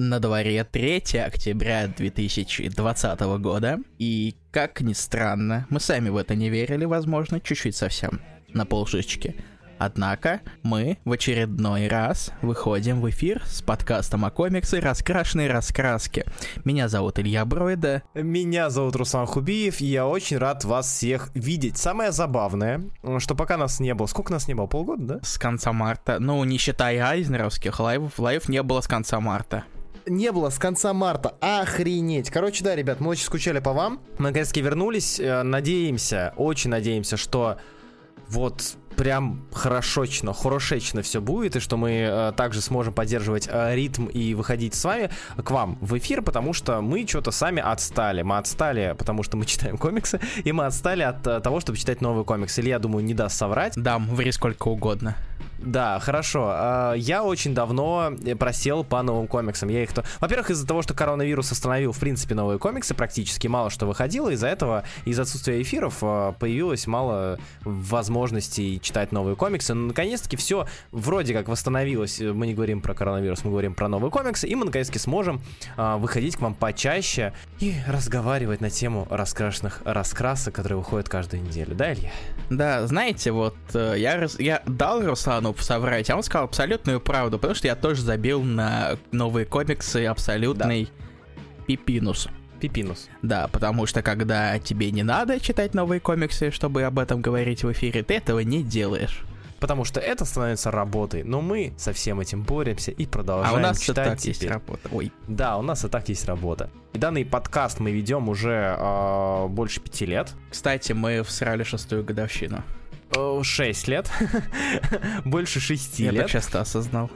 На дворе 3 октября 2020 года, и, как ни странно, мы сами в это не верили, возможно, чуть-чуть совсем, на полшишечки. Однако мы в очередной раз выходим в эфир с подкастом о комиксах «Раскрашенные раскраски». Меня зовут Илья Бройда. Меня зовут Руслан Хубиев, и я очень рад вас всех видеть. Самое забавное, что пока нас не было... Сколько нас не было? Полгода, да? С конца марта. Ну, не считая айзнеровских лайвов, лайв не было с конца марта не было с конца марта. Охренеть. Короче, да, ребят, мы очень скучали по вам. Мы наконец-таки вернулись. Э, надеемся, очень надеемся, что вот прям хорошочно, хорошечно все будет, и что мы э, также сможем поддерживать э, ритм и выходить с вами к вам в эфир, потому что мы что-то сами отстали. Мы отстали, потому что мы читаем комиксы, и мы отстали от э, того, чтобы читать новые комиксы. Или я думаю, не даст соврать. Дам, ври сколько угодно. Да, хорошо. А, я очень давно просел по новым комиксам. Я их то... Во-первых, из-за того, что коронавирус остановил, в принципе, новые комиксы, практически мало что выходило. Из-за этого, из-за отсутствия эфиров, а, появилось мало возможностей читать новые комиксы. Но, наконец-таки, все вроде как восстановилось. Мы не говорим про коронавирус, мы говорим про новые комиксы. И мы, наконец-таки, сможем а, выходить к вам почаще и разговаривать на тему раскрашенных раскрасок, которые выходят каждую неделю. Да, Илья? Да, знаете, вот э, я, я дал Руслану ну, соврать, а он сказал абсолютную правду, потому что я тоже забил на новые комиксы абсолютный да. пипинус. Пипинус. Да, потому что когда тебе не надо читать новые комиксы, чтобы об этом говорить в эфире, ты этого не делаешь. Потому что это становится работой, но мы со всем этим боремся и продолжаем а у нас читать и так теперь. есть работа. Ой. Да, у нас и так есть работа. И данный подкаст мы ведем уже э, больше пяти лет. Кстати, мы всрали шестую годовщину. 6 лет. Больше 6 лет. Я так часто осознал.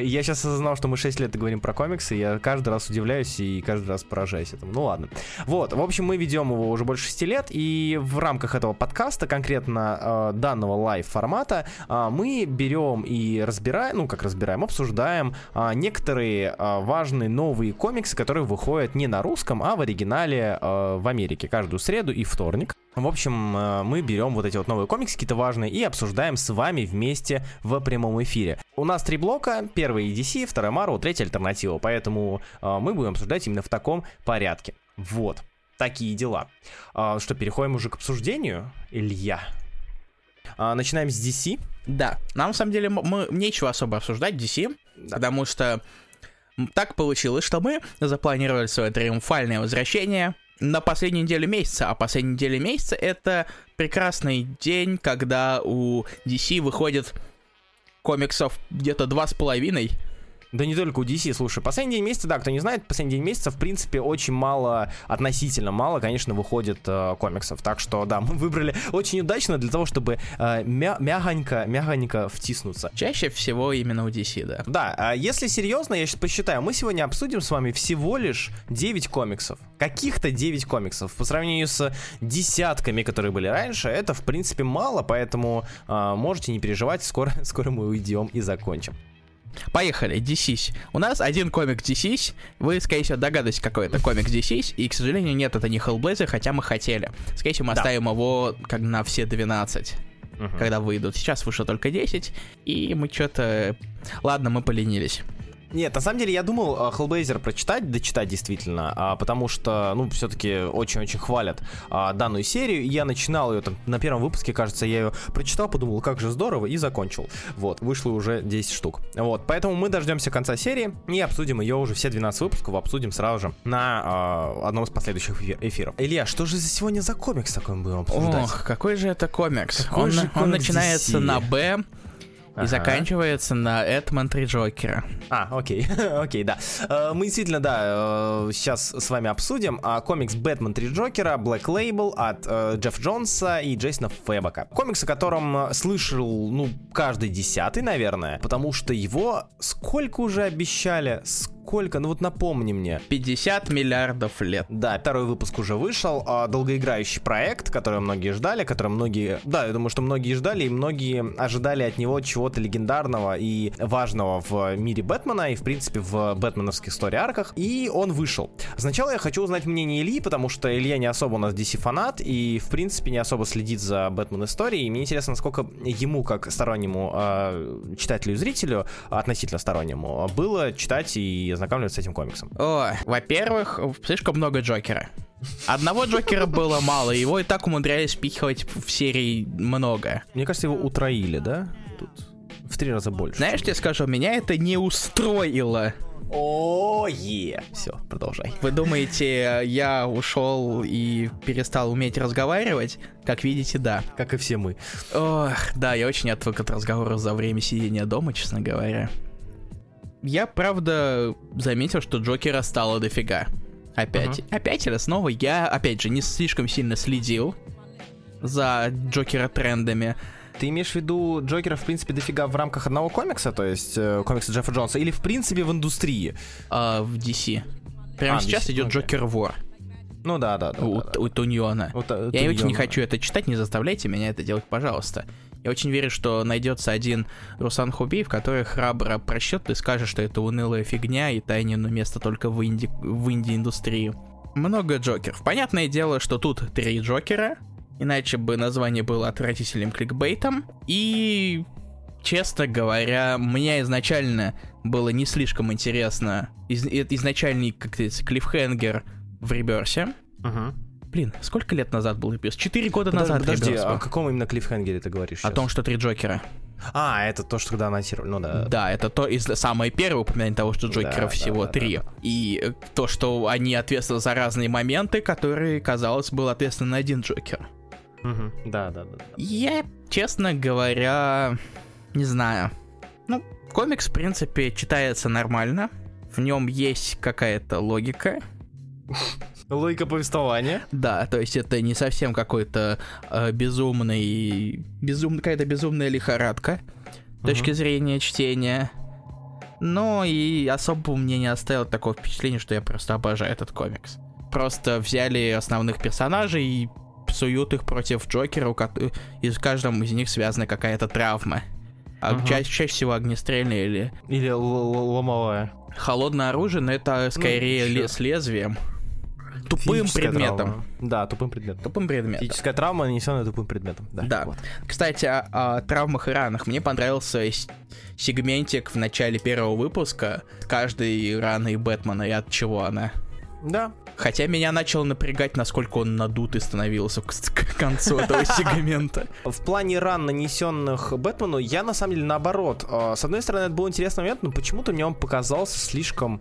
Я сейчас осознал, что мы 6 лет говорим про комиксы, я каждый раз удивляюсь и каждый раз поражаюсь этому. Ну ладно. Вот, в общем, мы ведем его уже больше 6 лет, и в рамках этого подкаста, конкретно э, данного лайв-формата, э, мы берем и разбираем, ну как разбираем, обсуждаем э, некоторые э, важные новые комиксы, которые выходят не на русском, а в оригинале э, в Америке каждую среду и вторник. В общем, э, мы берем вот эти вот новые комиксы, какие-то важные, и обсуждаем с вами вместе в прямом эфире. У нас три блока. Первый DC, второй Marvel, третий альтернатива. Поэтому э, мы будем обсуждать именно в таком порядке. Вот. Такие дела. Э, что, переходим уже к обсуждению? Илья. Э, начинаем с DC. Да. Нам, на самом деле, мы, нечего особо обсуждать DC, да. потому что так получилось, что мы запланировали свое триумфальное возвращение на последней неделе месяца, а последняя неделя месяца это прекрасный день, когда у DC выходит комиксов где-то два с половиной, да не только у DC, слушай, последний день месяца, да, кто не знает, последний день месяца, в принципе, очень мало, относительно мало, конечно, выходит э, комиксов. Так что, да, мы выбрали очень удачно для того, чтобы э, мя мягонько, мягонько втиснуться. Чаще всего именно у DC, да. Да, а если серьезно, я сейчас посчитаю, мы сегодня обсудим с вами всего лишь 9 комиксов. Каких-то 9 комиксов. По сравнению с десятками, которые были раньше, это, в принципе, мало, поэтому э, можете не переживать, скоро, скоро мы уйдем и закончим. Поехали, DC's. У нас один комик DC's. Вы, скорее всего, догадываетесь, какой это комик DC's. И, к сожалению, нет, это не Hellblazer, хотя мы хотели. Скорее всего, мы да. оставим его как на все 12. Угу. Когда выйдут. Сейчас вышло только 10. И мы что-то... Ладно, мы поленились. Нет, на самом деле я думал uh, Hellblazer прочитать, дочитать действительно, uh, потому что, ну, все-таки очень-очень хвалят uh, данную серию. Я начинал ее там на первом выпуске, кажется, я ее прочитал, подумал, как же здорово, и закончил. Вот, вышло уже 10 штук. Вот, поэтому мы дождемся конца серии и обсудим ее уже все 12 выпусков, обсудим сразу же на uh, одном из последующих эфиров. Илья, что же за сегодня за комикс такой мы будем обсуждать? Ох, какой же это комикс? Какой он, же комикс он начинается DC? на Б, и ага. заканчивается на Эдмон Три Джокера. А, окей, окей, да. Э, мы действительно, да, сейчас э, с вами обсудим а, комикс Бэтмен Три Джокера, Black Label от э, Джефф Джонса и Джейсона Фэбака. Комикс, о котором слышал, ну, каждый десятый, наверное, потому что его сколько уже обещали, сколько сколько? Ну вот напомни мне. 50 миллиардов лет. Да, второй выпуск уже вышел. А, долгоиграющий проект, который многие ждали, который многие... Да, я думаю, что многие ждали, и многие ожидали от него чего-то легендарного и важного в мире Бэтмена, и, в принципе, в бэтменовских истории-арках. И он вышел. Сначала я хочу узнать мнение Ильи, потому что Илья не особо у нас DC-фанат, и, в принципе, не особо следит за Бэтмен-историей. И мне интересно, насколько ему, как стороннему э, читателю и зрителю, относительно стороннему, было читать и ознакомливаться с этим комиксом? О, во-первых, слишком много Джокера. Одного Джокера было мало, его и так умудрялись впихивать в серии много. Мне кажется, его утроили, да? Тут в три раза больше. Знаешь, я скажу, меня это не устроило. О, е. Все, продолжай. Вы думаете, я ушел и перестал уметь разговаривать? Как видите, да. Как и все мы. Ох, да, я очень отвык от разговора за время сидения дома, честно говоря. Я, правда, заметил, что Джокера стало дофига. Опять. Uh-huh. Опять или снова я, опять же, не слишком сильно следил за Джокера трендами. Ты имеешь в виду Джокера, в принципе, дофига в рамках одного комикса, то есть э, комикса Джеффа Джонса, или в принципе в индустрии? А, в DC. Прямо а, сейчас DC, идет okay. Джокер Вор. Ну да, да, да. У, да, да. у Туньона. У, Я Туньона. очень не хочу это читать, не заставляйте меня это делать, пожалуйста. Я очень верю, что найдется один Русан Хубиев, который храбро просчет и скажет, что это унылая фигня и Тайнину место только в, инди... в инди-индустрии. Много Джокеров. Понятное дело, что тут три Джокера, иначе бы название было отвратительным кликбейтом. И, честно говоря, мне изначально было не слишком интересно из, изначальный, как говорится, клиффхенгер в реберсе. Uh-huh. Блин, сколько лет назад был реберс? Четыре года подожди, назад Подожди, был. о каком именно клиффхенгере ты говоришь сейчас? О том, что три Джокера. А, это то, что когда анонсировали, ну да. Да, это то из самое первое упоминание того, что Джокеров да, всего да, три. Да, да. И э, то, что они ответственны за разные моменты, которые, казалось, был ответственен один Джокер. Угу. Да, да, да, да. Я, честно говоря, не знаю. Ну, комикс, в принципе, читается нормально. В нем есть какая-то логика. Логика повествования. Да, то есть это не совсем какой-то э, безумный, безум, какая-то безумная лихорадка с точки зрения чтения. Но и особо мне не оставило такого впечатления, что я просто обожаю этот комикс. Просто взяли основных персонажей и псуют их против Джокера, и с каждым из них связана какая-то травма. А угу. чаще, чаще всего огнестрельная или... Или ломовая. Холодное оружие, но это ну, скорее ну, с лезвием. Тупым предметом. Травма. Да, тупым предметом. Тупым предметом. Физическая травма, нанесенная тупым предметом. Да. да. Вот. Кстати, о, о травмах и ранах. Мне понравился сегментик в начале первого выпуска каждой раны Бэтмена и от чего она. Да, Хотя меня начало напрягать, насколько он надутый становился к, к концу этого сегмента. В плане ран, нанесенных Бэтмену, я на самом деле наоборот. А, с одной стороны, это был интересный момент, но почему-то мне он показался слишком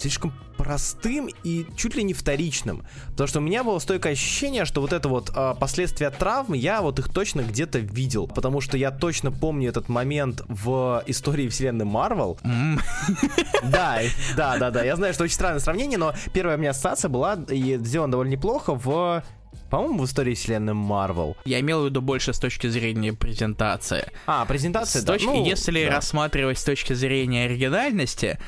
слишком простым и чуть ли не вторичным. Потому что у меня было стойкое ощущение, что вот это вот э, последствия травм, я вот их точно где-то видел. Потому что я точно помню этот момент в истории вселенной Марвел. Да, да, да, да. Я знаю, что очень странное сравнение, но первая у меня ассоциация была и сделана довольно неплохо в по-моему, в истории вселенной Марвел. Я имел в виду больше с точки зрения презентации. А, презентация, с да. Точки, ну, если да. рассматривать с точки зрения оригинальности,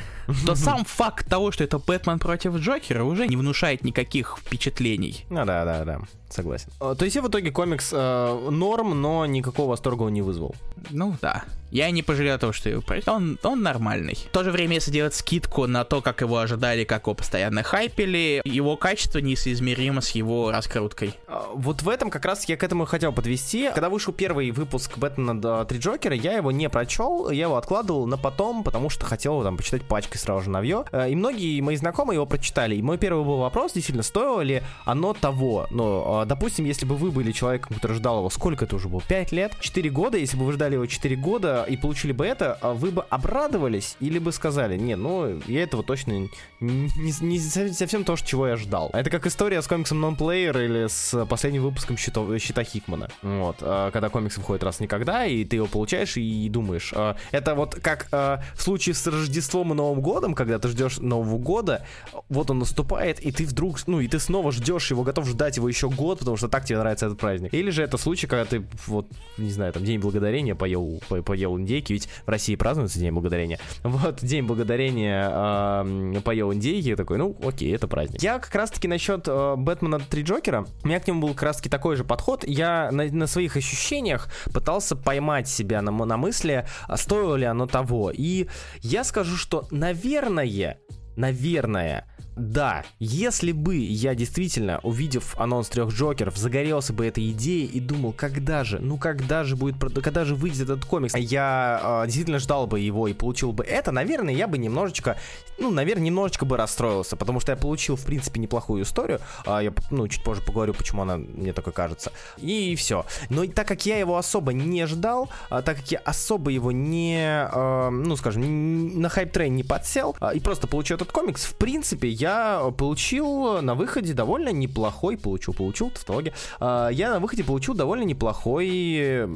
то сам факт того, что это Бэтмен против Джокера, уже не внушает никаких впечатлений. Ну да, да, да, согласен. А, то есть в итоге комикс э, норм, но никакого восторга он не вызвал. Ну да. Я не пожалел того, что его прочитал. Он, он нормальный. В то же время, если делать скидку на то, как его ожидали, как его постоянно хайпели, его качество несоизмеримо с его раскруткой. А, вот в этом как раз я к этому хотел подвести. Когда вышел первый выпуск Бэтмена 3 Джокера, я его не прочел, я его откладывал на потом, потому что хотел там почитать пачкой сразу же навье. Э, и многие мои знакомые его прочитали. И мой первый был вопрос, действительно, стоило ли оно того? Ну, а, допустим, если бы вы были человеком, который ждал его, сколько это уже было? 5 лет? 4 года? Если бы вы ждали его 4 года, и получили бы это, а вы бы обрадовались или бы сказали, не, ну, я этого точно не, не, не совсем то, чего я ждал. Это как история с комиксом Non-Player или с последним выпуском Щита, Щита Хикмана. Вот, а, когда комикс выходит раз никогда, и ты его получаешь и думаешь. А, это вот как в случае с Рождеством и Новым годом, когда ты ждешь Нового года, вот он наступает, и ты вдруг, ну, и ты снова ждешь его, готов ждать его еще год, потому что так тебе нравится этот праздник. Или же это случай, когда ты, вот, не знаю, там, День Благодарения поел, поел поел индейки, ведь в России празднуется День Благодарения. Вот, День Благодарения э, поел индейки, такой, ну, окей, это праздник. Я как раз-таки насчет э, Бэтмена 3 Джокера, у меня к нему был как раз-таки такой же подход. Я на, на своих ощущениях пытался поймать себя на, на мысли, а стоило ли оно того. И я скажу, что, наверное, наверное, да, если бы я действительно, увидев анонс трех Джокеров, загорелся бы этой идеей и думал, когда же, ну когда же будет, когда же выйдет этот комикс, я э, действительно ждал бы его и получил бы это, наверное, я бы немножечко, ну, наверное, немножечко бы расстроился, потому что я получил, в принципе, неплохую историю, э, я, ну, чуть позже поговорю, почему она мне такой кажется, и все. Но так как я его особо не ждал, э, так как я особо его не, э, ну, скажем, на hype train не подсел, э, и просто получил этот комикс, в принципе, я получил на выходе довольно неплохой, получил, получил, тавтология, э, я на выходе получил довольно неплохой,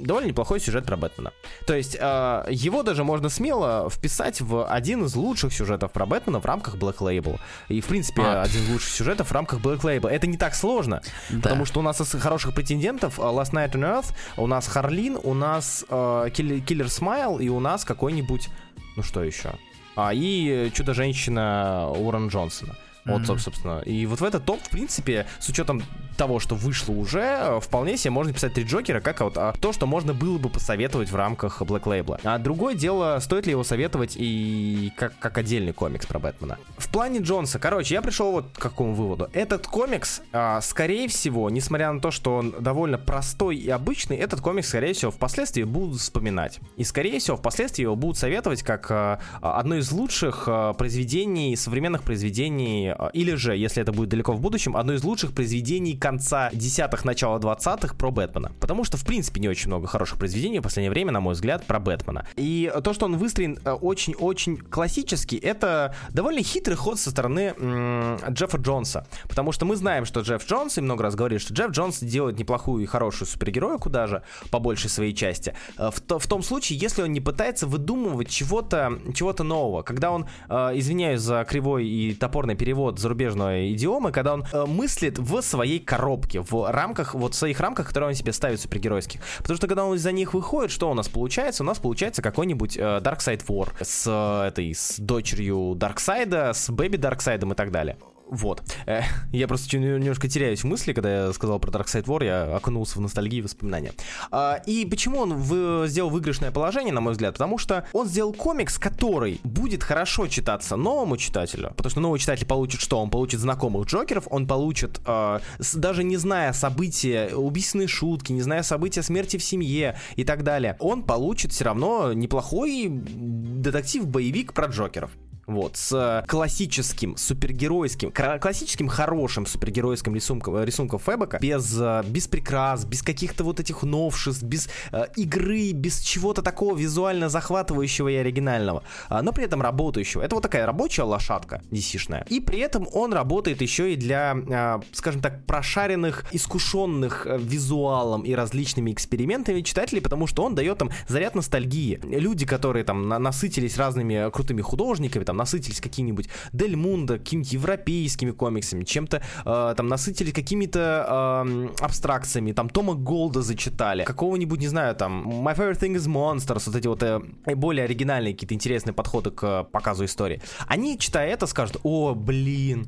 довольно неплохой сюжет про Бэтмена. То есть э, его даже можно смело вписать в один из лучших сюжетов про Бэтмена в рамках Black Label. И, в принципе, а. один из лучших сюжетов в рамках Black Label. Это не так сложно, да. потому что у нас из хороших претендентов Last Night on Earth, у нас Харлин, у нас Киллер Смайл и у нас какой-нибудь, ну что еще? А, и Чудо-женщина Уоррен Джонсона. Вот, mm-hmm. собственно. И вот в этот топ, в принципе, с учетом того, что вышло уже, вполне себе можно писать три Джокера, как вот а, то, что можно было бы посоветовать в рамках Black Label. А другое дело, стоит ли его советовать и как, как отдельный комикс про Бэтмена. В плане Джонса, короче, я пришел вот к какому выводу. Этот комикс, а, скорее всего, несмотря на то, что он довольно простой и обычный, этот комикс, скорее всего, впоследствии будут вспоминать. И, скорее всего, впоследствии его будут советовать как а, одно из лучших а, произведений, современных произведений а, или же, если это будет далеко в будущем, одно из лучших произведений конца десятых, начала двадцатых про Бэтмена. Потому что, в принципе, не очень много хороших произведений в последнее время, на мой взгляд, про Бэтмена. И то, что он выстроен э, очень-очень классически, это довольно хитрый ход со стороны м- Джеффа Джонса. Потому что мы знаем, что Джефф Джонс, и много раз говорили, что Джефф Джонс делает неплохую и хорошую супергероя, куда же, по большей своей части. Э, в, то, в том случае, если он не пытается выдумывать чего-то чего нового. Когда он, э, извиняюсь за кривой и топорный перевод зарубежной идиомы, когда он э, мыслит в своей коробке, в рамках, вот в своих рамках, которые он себе ставит супергеройских. Потому что когда он из-за них выходит, что у нас получается? У нас получается какой-нибудь э, Darkseid War с э, этой, с дочерью Дарксайда, с Бэби Дарксайдом и так далее. Вот. Э, я просто немножко теряюсь в мысли, когда я сказал про Dark Side War, я окунулся в ностальгии и воспоминания. А, и почему он в, сделал выигрышное положение, на мой взгляд? Потому что он сделал комикс, который будет хорошо читаться новому читателю, потому что новый читатель получит что? Он получит знакомых Джокеров, он получит, с, даже не зная события, убийственные шутки, не зная события смерти в семье и так далее, он получит все равно неплохой детектив-боевик про Джокеров. Вот, с классическим супергеройским, классическим хорошим супергеройским рисунком, рисунком Фэбока, без, э, без прикрас, без каких-то вот этих новшеств, без э, игры, без чего-то такого визуально захватывающего и оригинального, э, но при этом работающего. Это вот такая рабочая лошадка DC-шная. И при этом он работает еще и для, э, скажем так, прошаренных, искушенных э, визуалом и различными экспериментами читателей, потому что он дает там заряд ностальгии. Люди, которые там насытились разными крутыми художниками, там насытились какими-нибудь Дель Мунда, какими-то европейскими комиксами, чем-то э, там насытились какими-то э, абстракциями, там Тома Голда зачитали, какого-нибудь, не знаю, там My Favorite Thing is Monsters, вот эти вот э, более оригинальные какие-то интересные подходы к показу истории. Они, читая это, скажут, о, блин,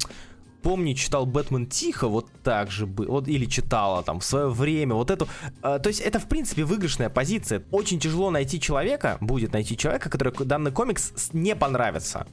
помню, читал Бэтмен тихо, вот так же бы, вот или читала там в свое время, вот эту, э, то есть это в принципе выигрышная позиция. Очень тяжело найти человека, будет найти человека, который данный комикс не понравится.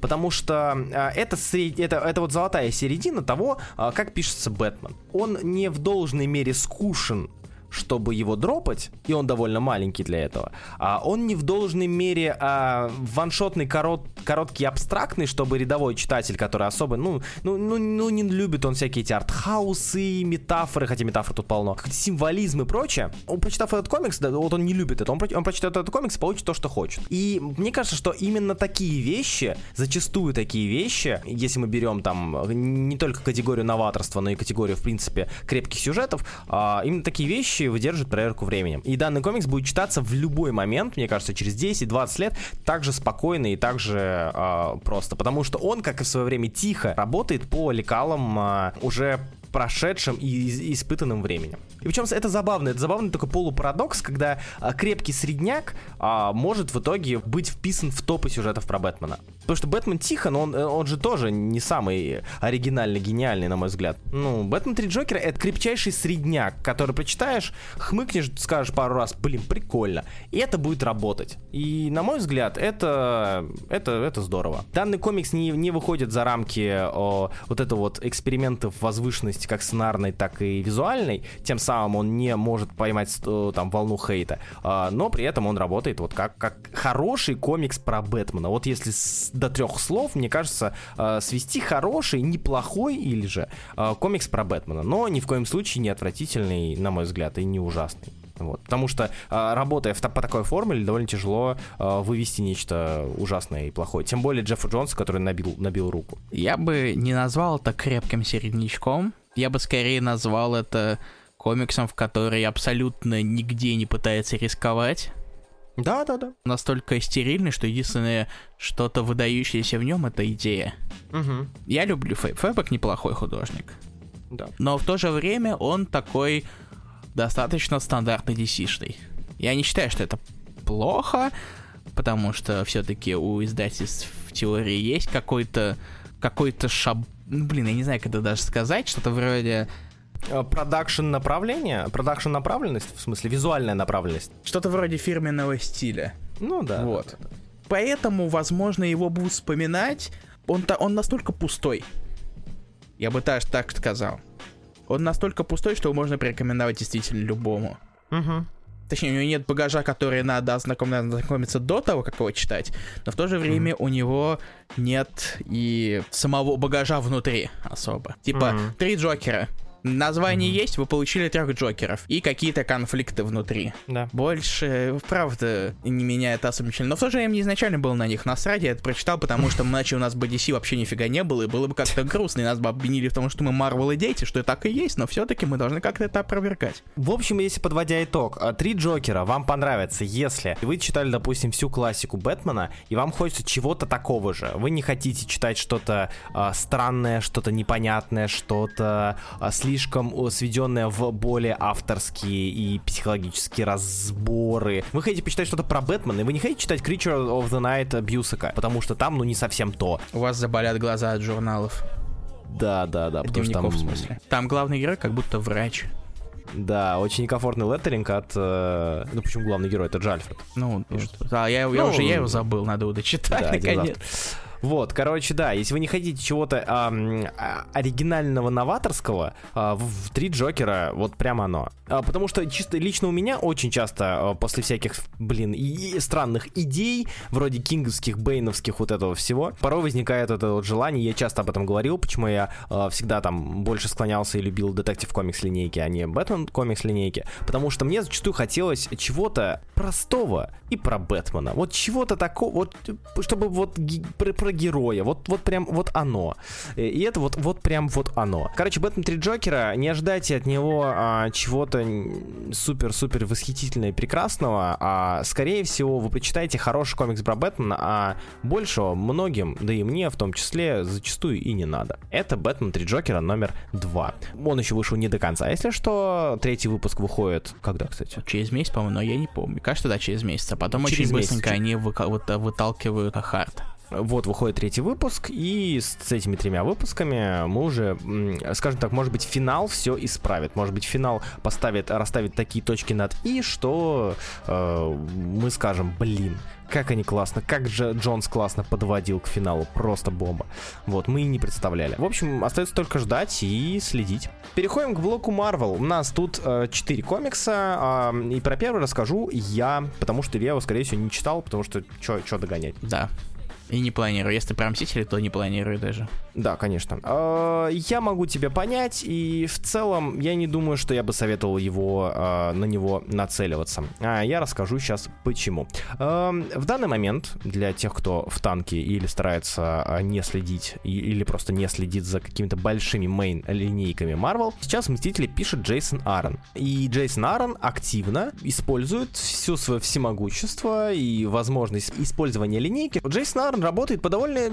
Потому что э, это, это, это вот золотая середина того, э, как пишется Бэтмен. Он не в должной мере скушен чтобы его дропать, и он довольно маленький для этого, а он не в должной мере а, ваншотный, корот, короткий, абстрактный, чтобы рядовой читатель, который особо, ну, ну, ну, ну не любит он всякие эти артхаусы, метафоры, хотя метафор тут полно, символизм и прочее, он, прочитав этот комикс, да, вот он не любит это, он, он прочитает этот комикс, получит то, что хочет. И мне кажется, что именно такие вещи, зачастую такие вещи, если мы берем там не только категорию новаторства, но и категорию, в принципе, крепких сюжетов, а, именно такие вещи вещи выдержит проверку временем. И данный комикс будет читаться в любой момент, мне кажется, через 10-20 лет, так же спокойно и так же э, просто. Потому что он, как и в свое время, тихо работает по лекалам э, уже прошедшем и испытанном временем. И причем это забавно, это забавный такой полупарадокс, когда а, крепкий средняк а, может в итоге быть вписан в топы сюжетов про Бэтмена. Потому что Бэтмен Тихон, он, он же тоже не самый оригинальный, гениальный, на мой взгляд. Ну, Бэтмен 3 Джокера — это крепчайший средняк, который прочитаешь, хмыкнешь, скажешь пару раз, блин, прикольно. И это будет работать. И, на мой взгляд, это, это, это здорово. Данный комикс не, не выходит за рамки о, вот этого вот экспериментов возвышенности как сценарной, так и визуальной. Тем самым он не может поймать э, там волну хейта. А, но при этом он работает вот как, как хороший комикс про Бэтмена. Вот если с, до трех слов, мне кажется, э, свести хороший, неплохой или же э, комикс про Бэтмена. Но ни в коем случае не отвратительный, на мой взгляд, и не ужасный. Вот. Потому что, а, работая в, по такой формуле, довольно тяжело вывести нечто ужасное и плохое. Тем более Джеффа Джонса, который набил, набил руку. Я бы не назвал это крепким середнячком. Я бы скорее назвал это комиксом, в который абсолютно нигде не пытается рисковать. Да, да, да. Настолько стерильный, что единственное что-то выдающееся в нем это идея. Угу. Я люблю Фэб. Фэбок неплохой художник. Да. Но в то же время он такой достаточно стандартный DC-шный. Я не считаю, что это плохо, потому что все-таки у издательств в теории есть какой-то какой-то шаб... Ну, блин, я не знаю, как это даже сказать, что-то вроде Продакшн направление? Продакшн направленность, в смысле, визуальная направленность? Что-то вроде фирменного стиля. Ну да. Вот. Да, да, да. Поэтому, возможно, его будут вспоминать. Он, он настолько пустой. Я бы так, так сказал он настолько пустой, что его можно порекомендовать действительно любому. Угу. Точнее, у него нет багажа, который надо ознакомиться до того, как его читать, но в то же время mm у него нет и самого багажа внутри особо. Типа, mm три Джокера, Название есть, вы получили трех Джокеров и какие-то конфликты внутри. Да. Больше, правда, не меняет особо ничего. Но в то же время мне изначально было на них насрать, я это прочитал, потому что иначе у нас бы DC вообще нифига не было, и было бы как-то грустно, и нас бы обвинили в том, что мы Марвел и дети, что и так и есть, но все-таки мы должны как-то это опровергать. В общем, если подводя итог, а, три Джокера вам понравятся, если вы читали, допустим, всю классику Бэтмена, и вам хочется чего-то такого же. Вы не хотите читать что-то э, странное, что-то непонятное, что-то э, слишком сведенное в более авторские и психологические разборы. Вы хотите почитать что-то про Бэтмена, и вы не хотите читать Creature of the Night Бьюсака, потому что там, ну, не совсем то. У вас заболят глаза от журналов. Да, да, да, потому что там... в смысле. Там главный герой как будто врач. Да, очень некомфортный леттеринг от... Э, ну, почему главный герой? Это Джальфред. Ну, пишет. А, я, я ну, уже я его забыл, надо его дочитать, да, наконец. Вот, короче, да, если вы не хотите чего-то э, оригинального, новаторского, э, в «Три Джокера» вот прямо оно. А, потому что чисто лично у меня очень часто э, после всяких, блин, и, и странных идей, вроде кинговских, бейновских, вот этого всего, порой возникает это вот желание, я часто об этом говорил, почему я э, всегда там больше склонялся и любил детектив комикс линейки, а не Бэтмен комикс линейки, потому что мне зачастую хотелось чего-то простого и про Бэтмена, вот чего-то такого, вот, чтобы вот про, про героя, вот, вот прям вот оно. И это вот, вот прям вот оно. Короче, Бэтмен 3 Джокера, не ожидайте от него а, чего-то супер-супер восхитительного и прекрасного, а скорее всего вы почитаете хороший комикс про Бэтмена, а большего многим, да и мне в том числе, зачастую и не надо. Это Бэтмен 3 Джокера номер 2. Он еще вышел не до конца. Если что, третий выпуск выходит... Когда, кстати? Через месяц, по-моему, но я не помню. Кажется, да, через месяц. А потом через очень месяц. быстренько они вы, выталкивают хард. Вот выходит третий выпуск, и с этими тремя выпусками мы уже, скажем так, может быть, финал все исправит. Может быть, финал поставит, расставит такие точки над «и», что э, мы скажем, блин, как они классно, как же Джонс классно подводил к финалу, просто бомба. Вот, мы и не представляли. В общем, остается только ждать и следить. Переходим к блоку Marvel. У нас тут э, 4 комикса, э, и про первый расскажу я, потому что я его, скорее всего, не читал, потому что что догонять. Да, и не планирую. Если прям Мстители, то не планирую даже. Да, конечно. А, я могу тебя понять, и в целом я не думаю, что я бы советовал его а, на него нацеливаться. А я расскажу сейчас почему. В данный момент для тех, кто в танке или старается не следить, или просто не следит за какими-то большими мейн-линейками Marvel, сейчас Мстители пишет Джейсон Аарон. И Джейсон Аарон активно использует все свое всемогущество и возможность использования линейки. Джейсон Аарон Аарон работает по довольно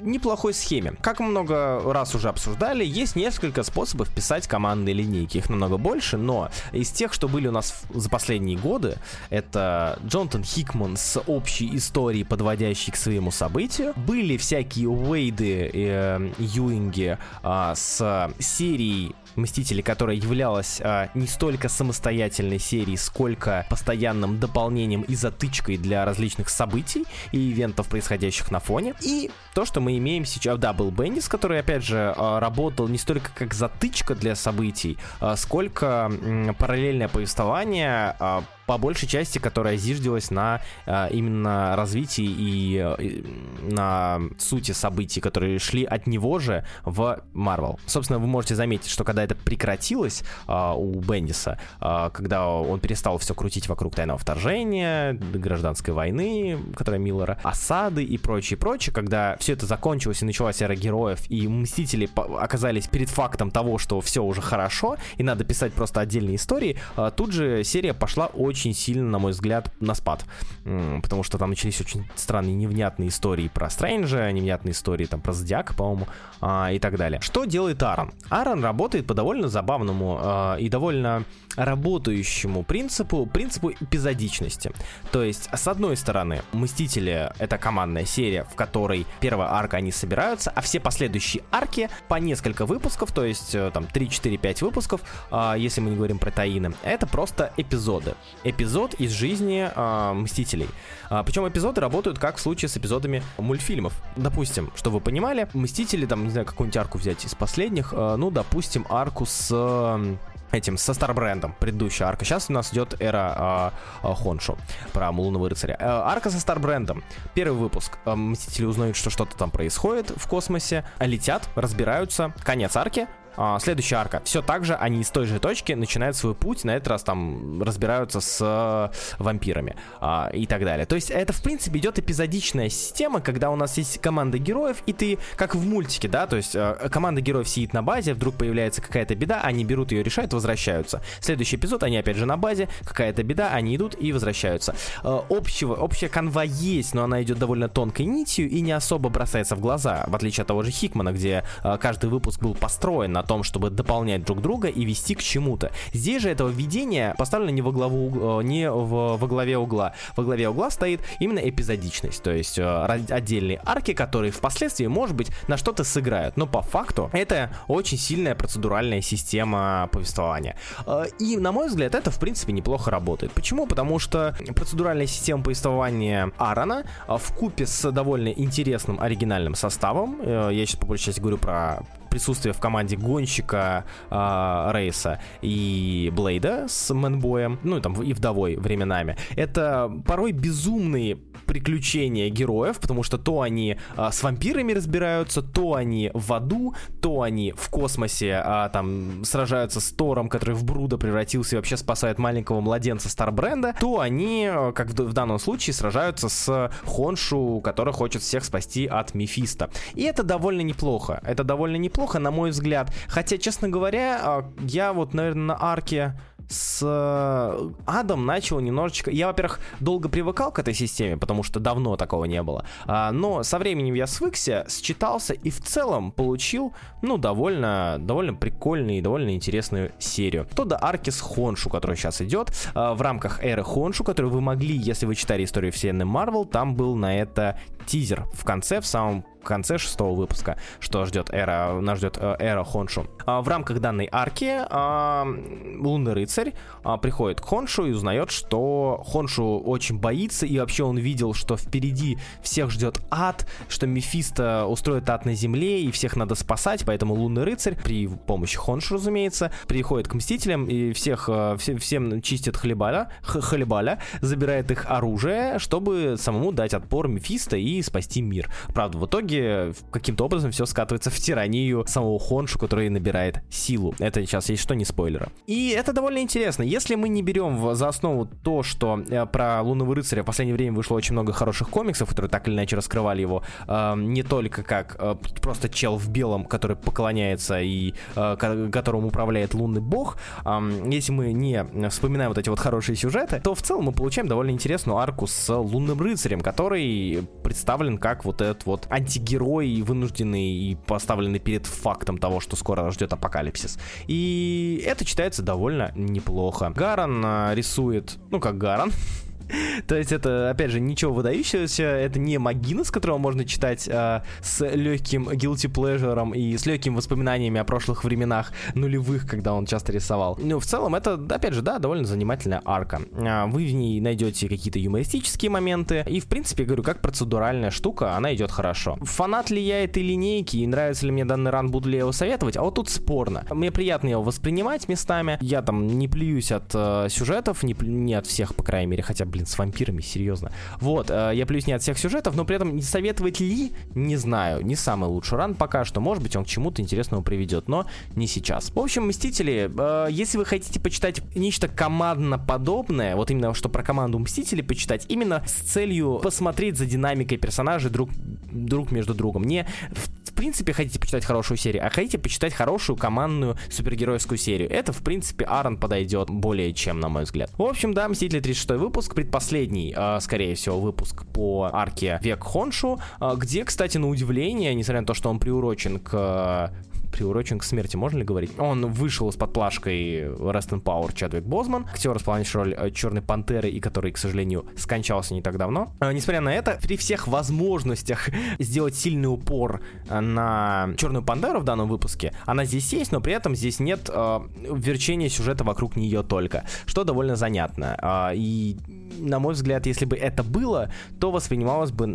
неплохой схеме. Как много раз уже обсуждали, есть несколько способов писать командные линейки. Их намного больше, но из тех, что были у нас за последние годы, это Джонатан Хикман с общей историей, подводящей к своему событию. Были всякие Уэйды, э, Юинги э, с серией Мстители, которая являлась а, не столько самостоятельной серией, сколько постоянным дополнением и затычкой для различных событий и ивентов, происходящих на фоне. И то, что мы имеем сейчас, да, был Бендис, который, опять же, а, работал не столько как затычка для событий, а, сколько параллельное повествование а, по большей части, которая зиждилась на э, именно развитии и, и на сути событий, которые шли от него же в Марвел. Собственно, вы можете заметить, что когда это прекратилось э, у Бендиса, э, когда он перестал все крутить вокруг тайного вторжения, гражданской войны, которая Миллера, осады и прочее, прочее, когда все это закончилось и началась эра героев, и Мстители оказались перед фактом того, что все уже хорошо, и надо писать просто отдельные истории, э, тут же серия пошла очень очень сильно, на мой взгляд, на спад. Потому что там начались очень странные невнятные истории про Стрэнджа, невнятные истории там про Зодиака, по-моему, а, и так далее. Что делает Аарон? Аарон работает по довольно забавному а, и довольно работающему принципу, принципу эпизодичности. То есть, с одной стороны, Мстители — это командная серия, в которой первая арка они собираются, а все последующие арки по несколько выпусков, то есть э, там 3, 4, 5 выпусков, а, если мы не говорим про таины, это просто эпизоды эпизод из жизни э, Мстителей. А, причем эпизоды работают как в случае с эпизодами мультфильмов. Допустим, что вы понимали, Мстители, там, не знаю, какую-нибудь арку взять из последних, э, ну, допустим, арку с... Э, этим, со Старбрендом, предыдущая арка. Сейчас у нас идет эра э, э, Хоншу про Лунного рыцаря. Э, арка со Старбрендом. Первый выпуск. Э, Мстители узнают, что что-то там происходит в космосе, летят, разбираются. Конец арки. А, следующая арка. Все так же, они из той же точки начинают свой путь, на этот раз там разбираются с вампирами а, и так далее. То есть это, в принципе, идет эпизодичная система, когда у нас есть команда героев, и ты, как в мультике, да, то есть э, команда героев сидит на базе, вдруг появляется какая-то беда, они берут ее, решают, возвращаются. Следующий эпизод, они опять же на базе, какая-то беда, они идут и возвращаются. Э, общего, общая канва есть, но она идет довольно тонкой нитью и не особо бросается в глаза, в отличие от того же Хикмана, где э, каждый выпуск был построен на о том, чтобы дополнять друг друга и вести к чему-то. Здесь же этого введения поставлено не во главу, э, не в, во главе угла. Во главе угла стоит именно эпизодичность, то есть э, отдельные арки, которые впоследствии, может быть, на что-то сыграют. Но по факту это очень сильная процедуральная система повествования. Э, и, на мой взгляд, это, в принципе, неплохо работает. Почему? Потому что процедуральная система повествования Аарона в купе с довольно интересным оригинальным составом, я сейчас по большей части говорю про присутствие в команде гонщика э, Рейса и Блейда с Мэнбоем, ну там и вдовой временами. Это порой безумные приключения героев, потому что то они а, с вампирами разбираются, то они в аду, то они в космосе а, там сражаются с Тором, который в Бруда превратился и вообще спасает маленького младенца Старбренда, то они, а, как в, в данном случае, сражаются с Хоншу, который хочет всех спасти от Мефиста. И это довольно неплохо. Это довольно неплохо, на мой взгляд. Хотя, честно говоря, а, я вот, наверное, на арке с э, адом начал немножечко... Я, во-первых, долго привыкал к этой системе, потому что давно такого не было. А, но со временем я свыкся, считался и в целом получил, ну, довольно, довольно прикольную и довольно интересную серию. То до арки с Хоншу, которая сейчас идет, а, в рамках эры Хоншу, которую вы могли, если вы читали историю вселенной Марвел, там был на это тизер в конце, в самом конце шестого выпуска, что ждет эра, нас ждет э, эра Хоншу. А, в рамках данной арки а, лунный рыцарь а, приходит к Хоншу и узнает, что Хоншу очень боится, и вообще он видел, что впереди всех ждет ад, что Мефисто устроит ад на земле, и всех надо спасать, поэтому лунный рыцарь при помощи Хоншу, разумеется, приходит к Мстителям и всех, э, всем, всем чистит хлебаля, хлебаля, забирает их оружие, чтобы самому дать отпор Мефисто и спасти мир. Правда, в итоге итоге каким-то образом все скатывается в тиранию самого Хоншу, который набирает силу. Это сейчас, есть что, не спойлеры. И это довольно интересно. Если мы не берем за основу то, что э, про Лунного Рыцаря в последнее время вышло очень много хороших комиксов, которые так или иначе раскрывали его, э, не только как э, просто чел в белом, который поклоняется и э, которым управляет лунный бог, э, если мы не вспоминаем вот эти вот хорошие сюжеты, то в целом мы получаем довольно интересную арку с Лунным Рыцарем, который представлен как вот этот вот антигерой, вынужденный и поставленный перед фактом того, что скоро ждет апокалипсис. И это читается довольно неплохо. Гаран а, рисует, ну как Гаран, То есть это, опять же, ничего выдающегося, это не Магина, с которого можно читать а, с легким guilty pleasure и с легкими воспоминаниями о прошлых временах нулевых, когда он часто рисовал. Ну, в целом, это, опять же, да, довольно занимательная арка. А, вы в ней найдете какие-то юмористические моменты, и, в принципе, говорю, как процедуральная штука, она идет хорошо. Фанат ли я этой линейки, и нравится ли мне данный ран, буду ли я его советовать, а вот тут спорно. Мне приятно его воспринимать местами, я там не плююсь от э, сюжетов, не, не от всех, по крайней мере, хотя, блин, с вампирами, серьезно. Вот, э, я плююсь не от всех сюжетов, но при этом не советовать ли, не знаю, не самый лучший ран пока что. Может быть, он к чему-то интересному приведет, но не сейчас. В общем, Мстители, э, если вы хотите почитать нечто командно-подобное, вот именно что про команду Мстителей почитать, именно с целью посмотреть за динамикой персонажей друг, друг между другом. Не в принципе хотите почитать хорошую серию, а хотите почитать хорошую командную супергеройскую серию. Это, в принципе, Аарон подойдет более чем, на мой взгляд. В общем, да, Мстители 36 выпуск, предпоследний, э, скорее всего, выпуск по арке Век Хоншу, э, где, кстати, на удивление, несмотря на то, что он приурочен к приурочен к смерти, можно ли говорить? Он вышел с подплашкой Rest Power Чадвик Бозман, актер, исполняющий роль э, Черной Пантеры и который, к сожалению, скончался не так давно. А, несмотря на это, при всех возможностях сделать сильный упор э, на Черную Пантеру в данном выпуске, она здесь есть, но при этом здесь нет э, верчения сюжета вокруг нее только, что довольно занятно. Э, и на мой взгляд, если бы это было, то воспринималось бы,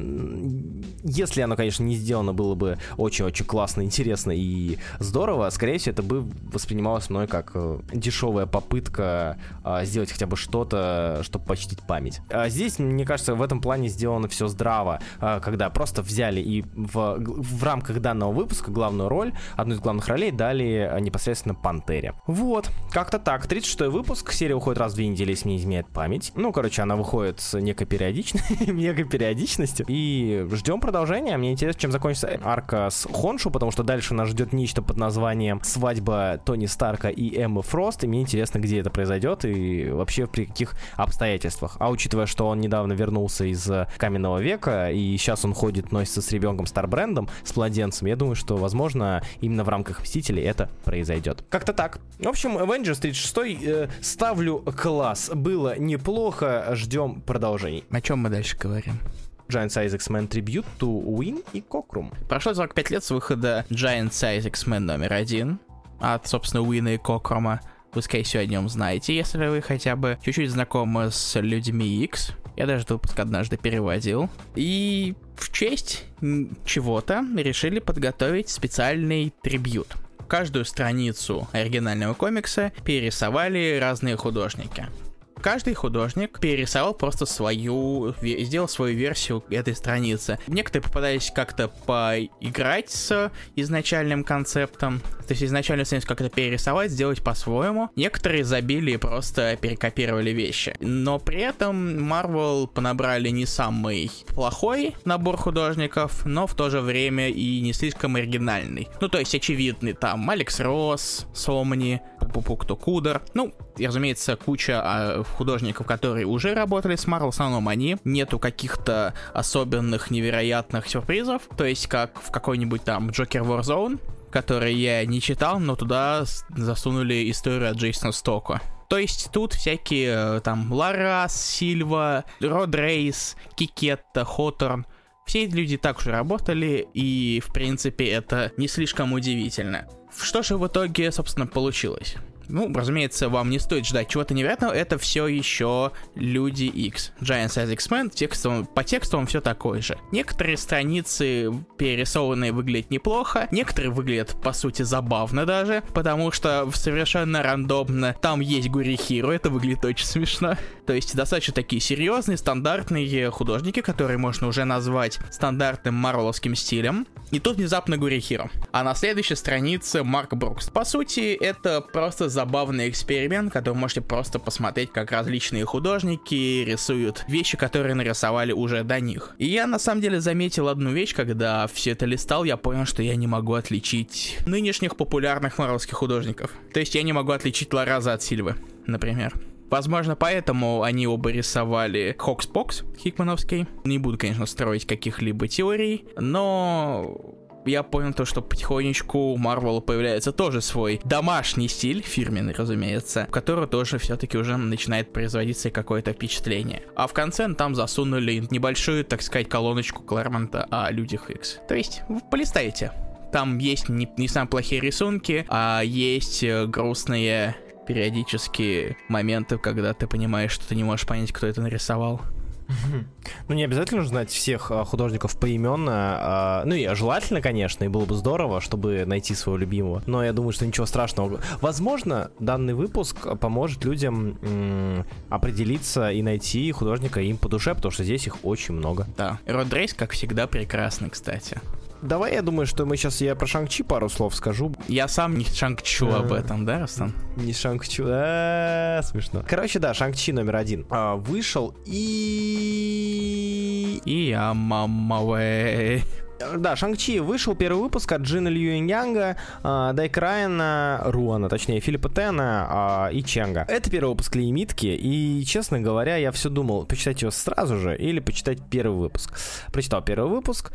если оно, конечно, не сделано, было бы очень-очень классно, интересно и здорово, скорее всего, это бы воспринималось мной как э, дешевая попытка а, сделать хотя бы что-то, чтобы почтить память. А здесь, мне кажется, в этом плане сделано все здраво, а, когда просто взяли и в, в рамках данного выпуска главную роль, одну из главных ролей дали непосредственно Пантере. Вот, как-то так. 36 выпуск, серия уходит раз в две недели, если мне изменяет память. Ну, короче, она выходит с некой периодичностью, мега периодичностью. И ждем продолжения. Мне интересно, чем закончится арка с Хоншу, потому что дальше нас ждет нечто под названием «Свадьба Тони Старка и Эммы Фрост». И мне интересно, где это произойдет и вообще при каких обстоятельствах. А учитывая, что он недавно вернулся из каменного века, и сейчас он ходит, носится с ребенком Старбрендом, с младенцем, я думаю, что, возможно, именно в рамках Мстителей это произойдет. Как-то так. В общем, Avengers 36 э, ставлю класс. Было неплохо ждем продолжений. О чем мы дальше говорим? Giant Size X-Men Tribute to Win и Кокрум. Прошло 45 лет с выхода Giant Size X-Men номер один от, собственно, Уина и Кокрума. Вы, скорее всего, о нем знаете, если вы хотя бы чуть-чуть знакомы с людьми X. Я даже этот выпуск однажды переводил. И в честь чего-то решили подготовить специальный трибют. Каждую страницу оригинального комикса перерисовали разные художники каждый художник перерисовал просто свою, сделал свою версию этой страницы. Некоторые попадались как-то поиграть с изначальным концептом, то есть изначальную страницу как-то перерисовать, сделать по-своему. Некоторые забили и просто перекопировали вещи. Но при этом Marvel понабрали не самый плохой набор художников, но в то же время и не слишком оригинальный. Ну, то есть очевидный там Алекс Росс, Сомни, Пупукту Кудер. Ну, и, разумеется, куча а, художников, которые уже работали с Marvel, в основном они. Нету каких-то особенных невероятных сюрпризов. То есть, как в какой-нибудь там Joker Warzone, который я не читал, но туда засунули историю от Джейсона Стока. То есть тут всякие э, там Ларас, Сильва, Род Рейс, Кикетта, Хоторн. Все эти люди так уже работали, и в принципе это не слишком удивительно. Что же в итоге, собственно, получилось? Ну, разумеется, вам не стоит ждать чего-то невероятного, это все еще Люди X. Giant Size X-Men, текстом, по тексту он все такое же. Некоторые страницы перерисованные выглядят неплохо, некоторые выглядят, по сути, забавно даже, потому что совершенно рандомно там есть Гурихиро, это выглядит очень смешно. То есть достаточно такие серьезные, стандартные художники, которые можно уже назвать стандартным марвеловским стилем. И тут внезапно Гурихиро. А на следующей странице Марк Брукс. По сути, это просто забавный эксперимент, который можете просто посмотреть, как различные художники рисуют вещи, которые нарисовали уже до них. И я на самом деле заметил одну вещь, когда все это листал, я понял, что я не могу отличить нынешних популярных марвелских художников. То есть я не могу отличить Лараза от Сильвы, например. Возможно, поэтому они оба рисовали Хокспокс Хикмановский. Не буду, конечно, строить каких-либо теорий, но я понял то, что потихонечку у Марвела появляется тоже свой домашний стиль, фирменный, разумеется, в который тоже все-таки уже начинает производиться какое-то впечатление. А в конце там засунули небольшую, так сказать, колоночку Клэрмонта о людях X. То есть, вы полистайте. Там есть не, не самые плохие рисунки, а есть э, грустные периодически моменты, когда ты понимаешь, что ты не можешь понять, кто это нарисовал. Ну, не обязательно знать всех а, художников поименно. А, ну, и желательно, конечно, и было бы здорово, чтобы найти своего любимого. Но я думаю, что ничего страшного. Возможно, данный выпуск поможет людям определиться и найти художника им по душе, потому что здесь их очень много. Да. Род Рейс, как всегда, прекрасный, кстати. Давай, я думаю, что мы сейчас я про Шанг-Чи пару слов скажу. Я сам не Шанг-Чу об этом, да, Растан? Не Шанг-Чу, а, смешно. Короче, да, Шанг-Чи номер один. А, вышел и... И Амамавэй. Да, Шанг-Чи вышел первый выпуск от Джина Льюиньянга, э, Дайк Райана, Руана, точнее, Филиппа Тена э, и Ченга. Это первый выпуск лимитки, и, честно говоря, я все думал, почитать его сразу же или почитать первый выпуск. Прочитал первый выпуск,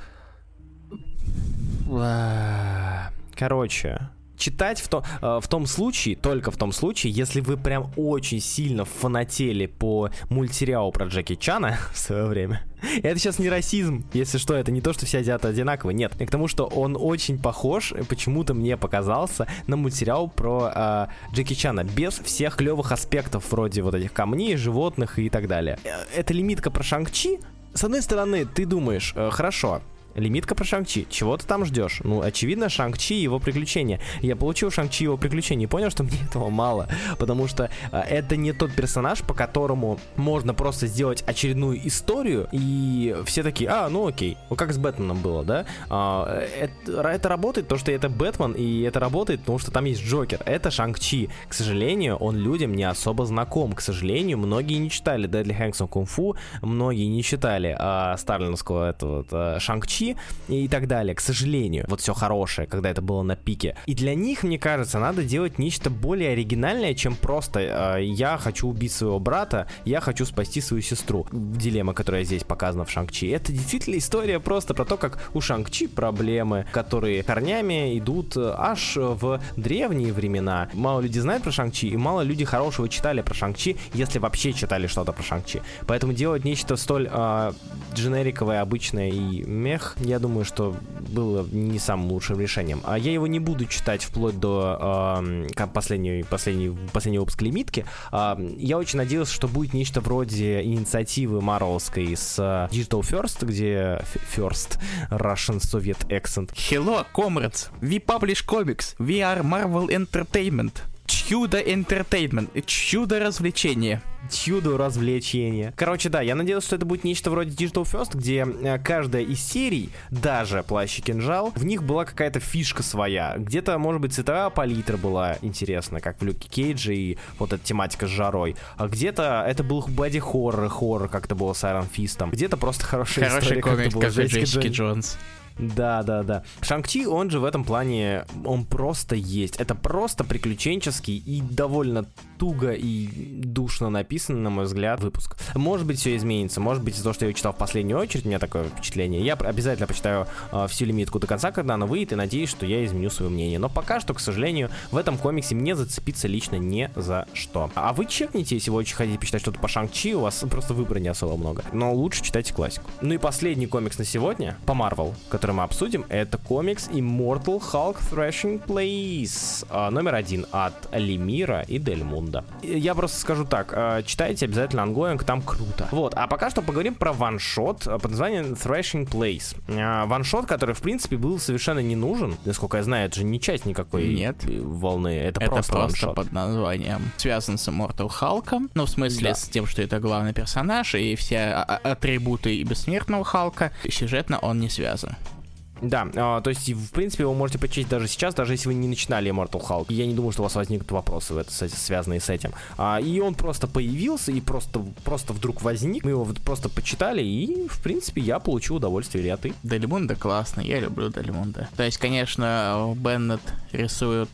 Короче, читать в, то, э, в том случае, только в том случае, если вы прям очень сильно фанатели по мультсериалу про Джеки Чана в свое время. Это сейчас не расизм, если что, это не то, что все азиаты одинаковые, нет. И к тому, что он очень похож, почему-то мне показался, на мультсериал про э, Джеки Чана, без всех клевых аспектов вроде вот этих камней, животных и так далее. Э, это лимитка про Шанг-Чи, с одной стороны, ты думаешь, э, хорошо, Лимитка про Шанг-Чи. Чего ты там ждешь? Ну, очевидно, Шанг-Чи и его приключения. Я получил Шанг-Чи и его приключения и понял, что мне этого мало. Потому что э, это не тот персонаж, по которому можно просто сделать очередную историю, и все такие, а, ну окей. Ну, как с Бэтменом было, да? А, это, это работает, то, что это Бэтмен, и это работает, потому что там есть Джокер. Это Шанг-Чи. К сожалению, он людям не особо знаком. К сожалению, многие не читали on Kung Fu, многие не читали а, сталинского этого а, Шанг-Чи, Chi и так далее, к сожалению. Вот все хорошее, когда это было на пике. И для них, мне кажется, надо делать нечто более оригинальное, чем просто э, я хочу убить своего брата, я хочу спасти свою сестру. Дилемма, которая здесь показана в Шанг-Чи. Это действительно история просто про то, как у Шанг-Чи проблемы, которые корнями идут э, аж в древние времена. Мало людей знают про Шанг-Чи, и мало людей хорошего читали про Шанг-Чи, если вообще читали что-то про Шанг-Чи. Поэтому делать нечто столь э, дженериковое, обычное и мех я думаю, что было не самым лучшим решением. А я его не буду читать вплоть до э, последней, последней, последней выпуска лимитки. Э, я очень надеялся, что будет нечто вроде инициативы Марвелской с Digital First, где First Russian Soviet Accent. Hello, comrades! We publish comics. We are Marvel Entertainment. Чудо Entertainment. Чудо развлечения чудо развлечения. Короче, да, я надеялся, что это будет нечто вроде Digital First, где э, каждая из серий, даже Плащ и Кинжал, в них была какая-то фишка своя. Где-то, может быть, цветовая палитра была интересна, как в Люке Кейдже и вот эта тематика с жарой. А где-то это был боди-хоррор, хоррор, как это было с Iron Фистом. Где-то просто хорошая Хороший история, комик, как, как Джессики Джонс. Да, да, да. Шанг-Чи, он же в этом плане, он просто есть. Это просто приключенческий и довольно туго и душно написан, на мой взгляд, выпуск. Может быть, все изменится. Может быть, из-за того, что я его читал в последнюю очередь, у меня такое впечатление. Я обязательно почитаю э, всю лимитку до конца, когда она выйдет, и надеюсь, что я изменю свое мнение. Но пока что, к сожалению, в этом комиксе мне зацепиться лично не за что. А вы чекните, если вы очень хотите почитать что-то по Шанг-Чи, у вас просто выбора не особо много. Но лучше читайте классику. Ну и последний комикс на сегодня, по Marvel, который мы обсудим, это комикс Immortal Hulk Thrashing Place, э, номер один от Лемира и Дель Мунда. Я просто скажу так, э, читайте обязательно Ongoing, там круто. Вот, а пока что поговорим про ваншот под названием Thrashing Place. Ваншот, который, в принципе, был совершенно не нужен, насколько я знаю, это же не часть никакой Нет. волны, это, это просто, просто ваншот. под названием связан с Immortal Халком, ну, в смысле, Да. с тем, что это главный персонаж, и все а- а- атрибуты и бессмертного Халка, сюжетно он не связан. Да, а, то есть, в принципе, вы можете почитать даже сейчас, даже если вы не начинали Immortal Hulk. Я не думаю, что у вас возникнут вопросы в это, связанные с этим. А, и он просто появился, и просто, просто вдруг возник. Мы его просто почитали, и, в принципе, я получил удовольствие, или а ты? Делимунда классно, я люблю Делимунда. То есть, конечно, Беннет рисует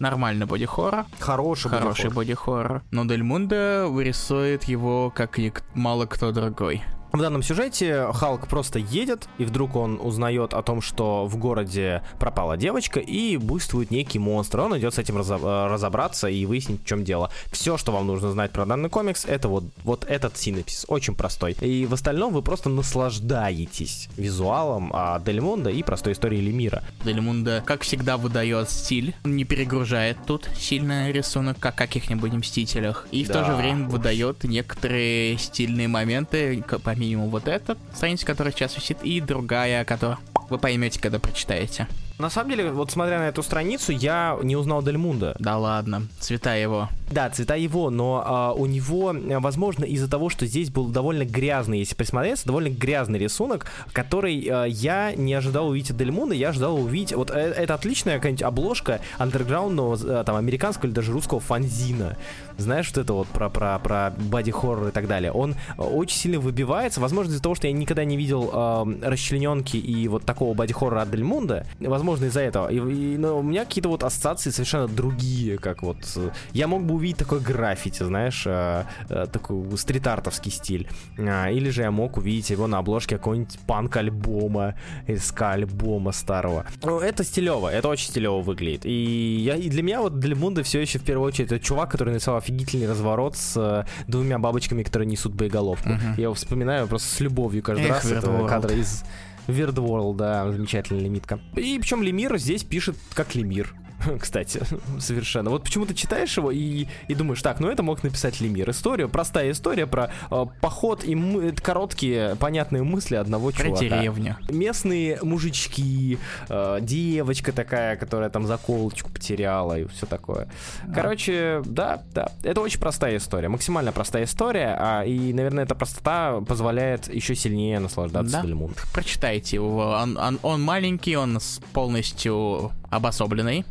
нормальный боди-хоррор. Хороший Хороший боди-хоррор. Но Дель Мунде рисует его как мало кто другой. В данном сюжете Халк просто едет, и вдруг он узнает о том, что в городе пропала девочка, и буйствует некий монстр. Он идет с этим э, разобраться и выяснить, в чем дело. Все, что вам нужно знать про данный комикс, это вот, вот этот синопсис. Очень простой. И в остальном вы просто наслаждаетесь визуалом а, Дель Монда и простой историей Лемира. Дель Мунде, как всегда, выдает стиль, не перегружает тут сильно рисунок, как каких-нибудь Мстителях. И в то Да же время уж. выдает некоторые стильные моменты, помимо вот этот страница, которая сейчас висит, и другая, которую вы поймете, когда прочитаете. На самом деле, вот смотря на эту страницу, я не узнал Дель Мунда. Да ладно, цвета его. Да, цвета его, но а, у него, э, возможно, из-за того, что здесь был довольно грязный, если присмотреться, довольно грязный рисунок, который э, я не ожидал увидеть от Дельмуна, я ожидал увидеть, вот э, это отличная какая-нибудь обложка андерграундного, там, американского или даже русского фанзина. Знаешь, вот это вот про, про, про боди-хоррор и так далее. Он э, очень сильно выбивается, возможно, из-за того, что я никогда не видел э, расчлененки и вот такого боди-хоррора от Дельмунда, возможно, из-за этого. И, и- но у меня какие-то вот ассоциации совершенно другие, как вот... э, Я мог бы увидеть такой граффити, знаешь, э, э, такой стрит-артовский стиль. А, или же я мог увидеть его на обложке какого-нибудь панк-альбома или ска-альбома старого. Ну, это стилево, это очень стилево выглядит. И, я, и для меня вот Дельмунда все еще в первую очередь это чувак, который нарисовал офигительный разворот с э, двумя бабочками, которые несут боеголовку. Мгм. Я его вспоминаю просто с любовью каждый Эх, раз. Это Weird кадры из Weird World, да, замечательная лимитка. И причем Лемир здесь пишет как Лемир. Кстати, совершенно. Вот почему ты читаешь его и, и думаешь, так, ну это мог написать Лемир. История, простая история про э, поход и мы- короткие, понятные мысли одного Про чувака. деревню. Местные мужички, э, девочка такая, которая там заколочку потеряла и все такое. Короче, да, да, это очень простая история, максимально простая история, а, и, наверное, эта простота позволяет еще сильнее наслаждаться Да. Дельмунд. Прочитайте его. Он, он- он маленький, он полностью обособленный.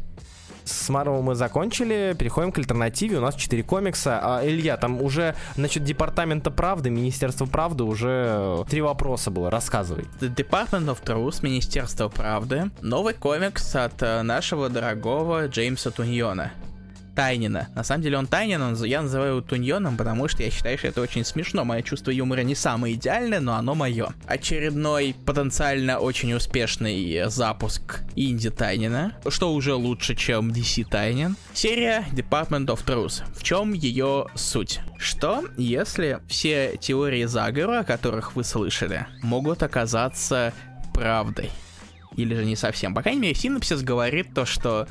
С Марвел мы закончили, переходим к альтернативе. У нас 4 комикса. А, Илья, там уже, значит, Департамента правды, Министерство правды уже э, три вопроса было. Рассказывай. The Department of Truth, Министерство правды. Новый комикс от э, нашего дорогого Джеймса Туньона. Тайнина. На самом деле он Тайнин, он- я называю его Туньоном, потому что я считаю, что это очень смешно. Мое чувство юмора не самое идеальное, но оно мое. Очередной потенциально очень успешный запуск инди Тайнина, что уже лучше, чем DC Тайнин. Серия Department of Truth. В чем ее суть? Что, если все теории заговора, о которых вы слышали, могут оказаться правдой? Или же не совсем. По крайней мере, синопсис говорит то, что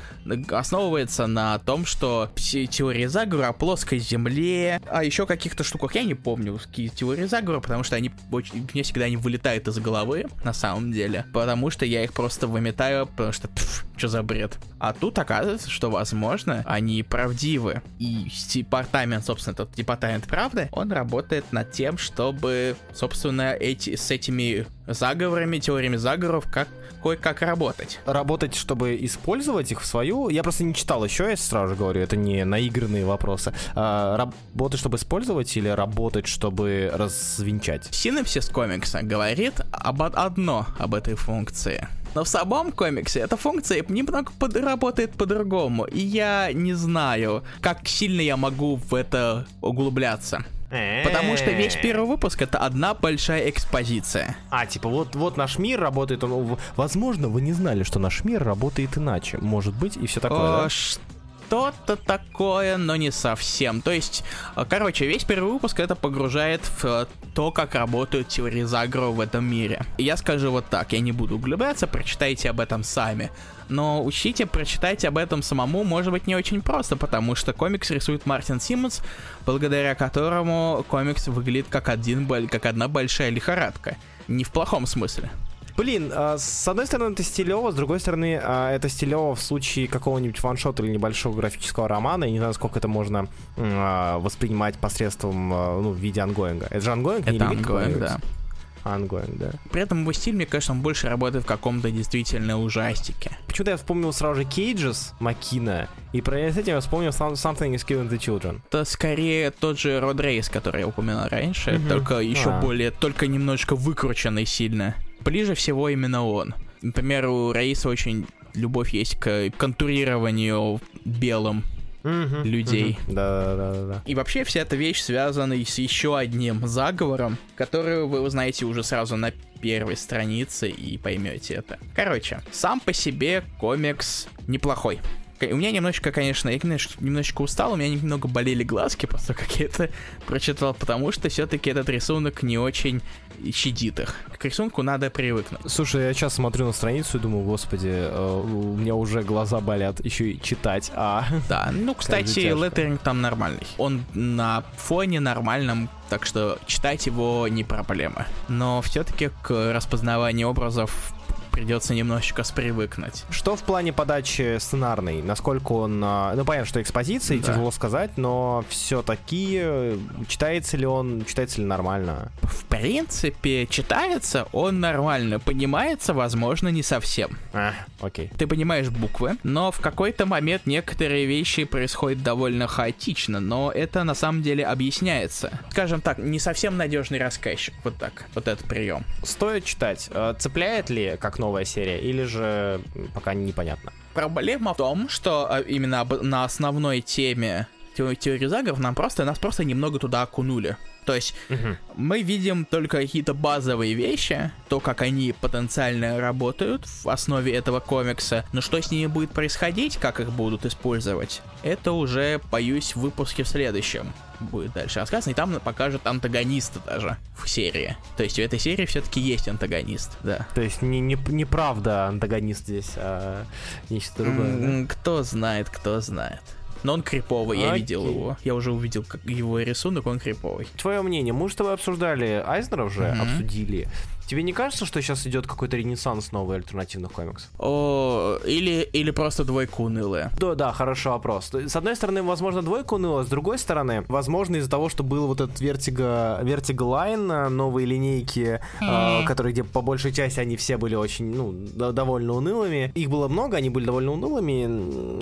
основывается на том, что все теории заговора о плоской земле, а еще каких-то штуках. Я не помню, какие теории заговора, потому что они очень, мне всегда они вылетают из головы, на самом деле. Потому что я их просто выметаю, потому что, что за бред. А тут оказывается, что, возможно, они правдивы. И департамент, собственно, этот департамент правды, он работает над тем, чтобы, собственно, эти, с этими заговорами, теориями заговоров, как кое-как работать. Работать, чтобы использовать их в свою... Я просто не читал еще, я сразу же говорю, это не наигранные вопросы. А, работать, чтобы использовать или работать, чтобы развенчать? Синопсис комикса говорит об одно об этой функции. Но в самом комиксе эта функция немного под- работает по-другому, и я не знаю, как сильно я могу в это углубляться. Потому что весь первый выпуск это одна большая экспозиция. А, типа, вот, вот наш мир работает, он, возможно, вы не знали, что наш мир работает иначе. Может быть, и все такое, да? Что-то такое, но не совсем. То есть, э, короче, весь первый выпуск это погружает в э, то, как работают теории заговора в этом мире. Я скажу вот так, я не буду углубляться, прочитайте об этом сами. Но учите, прочитайте об этом самому, может быть, не очень просто, потому что комикс рисует Мартин Симмонс, благодаря которому комикс выглядит как, один, как одна большая лихорадка. Не в плохом смысле. Блин, а, с одной стороны это стилево, с другой стороны а, это стилево в случае какого-нибудь ваншота или небольшого графического романа. Я не знаю, сколько это можно а, воспринимать посредством, ну, в виде ongoing а. Это же ongoing, не Это ongoing, да. Ongoing, да. При этом его стиль, мне кажется, он больше работает в каком-то действительно ужастике. Почему-то я вспомнил сразу же Cages Маккина, и про с этим я вспомнил Some- Something is Killing the Children. Это скорее тот же Род Рейс, который я упоминал раньше, Мгм. только еще А. более, только немножечко выкрученный сильно. Ближе всего именно он. Например, у Рейса очень любовь есть к контурированию белым Людей. Да, да, да, да. И вообще вся эта вещь связана с еще одним заговором, который вы узнаете уже сразу на первой странице и поймете это. Короче, сам по себе комикс неплохой. У меня немножечко, конечно, я немножечко, немножечко устал, у меня немного болели глазки после того, как я это прочитал, потому что все-таки этот рисунок не очень щадит их. К рисунку надо привыкнуть. Слушай, я сейчас смотрю на страницу и думаю, господи, э, у меня уже глаза болят, еще и читать, а... Да, ну, кстати, леттеринг там нормальный. Он на фоне нормальном, так что читать его не проблема. Но все-таки к распознаванию образов придется немножечко спривыкнуть. Что в плане подачи сценарной? Насколько он... а, Ну, понятно, что экспозиции, Да. тяжело сказать, но все-таки читается ли он, читается ли нормально? В принципе, читается он нормально, понимается, возможно, не совсем. А, окей. Ты понимаешь буквы, но в какой-то момент некоторые вещи происходят довольно хаотично, но это на самом деле объясняется. Скажем так, не совсем надежный рассказчик. Вот так, вот этот прием. Стоит читать. Э, Цепляет ли, как новая серия, или же пока непонятно? Проблема в том, что а, именно на основной теме те- теории заговоров нам просто, нас просто немного туда окунули. То есть мы видим только какие-то базовые вещи, то, как они потенциально работают в основе этого комикса, но что с ними будет происходить, как их будут использовать, это уже, боюсь, в выпуске в следующем будет дальше рассказано, и там покажут антагониста даже в серии. То есть в этой серии все-таки есть антагонист, да. То есть не, не, неправда антагонист здесь, а нечто другое, да? М, Кто знает, кто знает. Но он криповый, я видел его. Я уже увидел как его рисунок, он криповый. Твое мнение, мы с тобой обсуждали Айзнера уже, обсудили. Тебе не кажется, что сейчас идет какой-то ренессанс новых альтернативных комиксов? О, или, или просто двойка унылая. Да, да, хороший вопрос. С одной стороны, возможно, двойка уныла, с другой стороны, возможно, из-за того, что был вот этот Vertigo, Vertigo Line, а, новые линейки, а, которые, где по большей части они все были очень, ну, до- довольно унылыми. Их было много, они были довольно унылыми,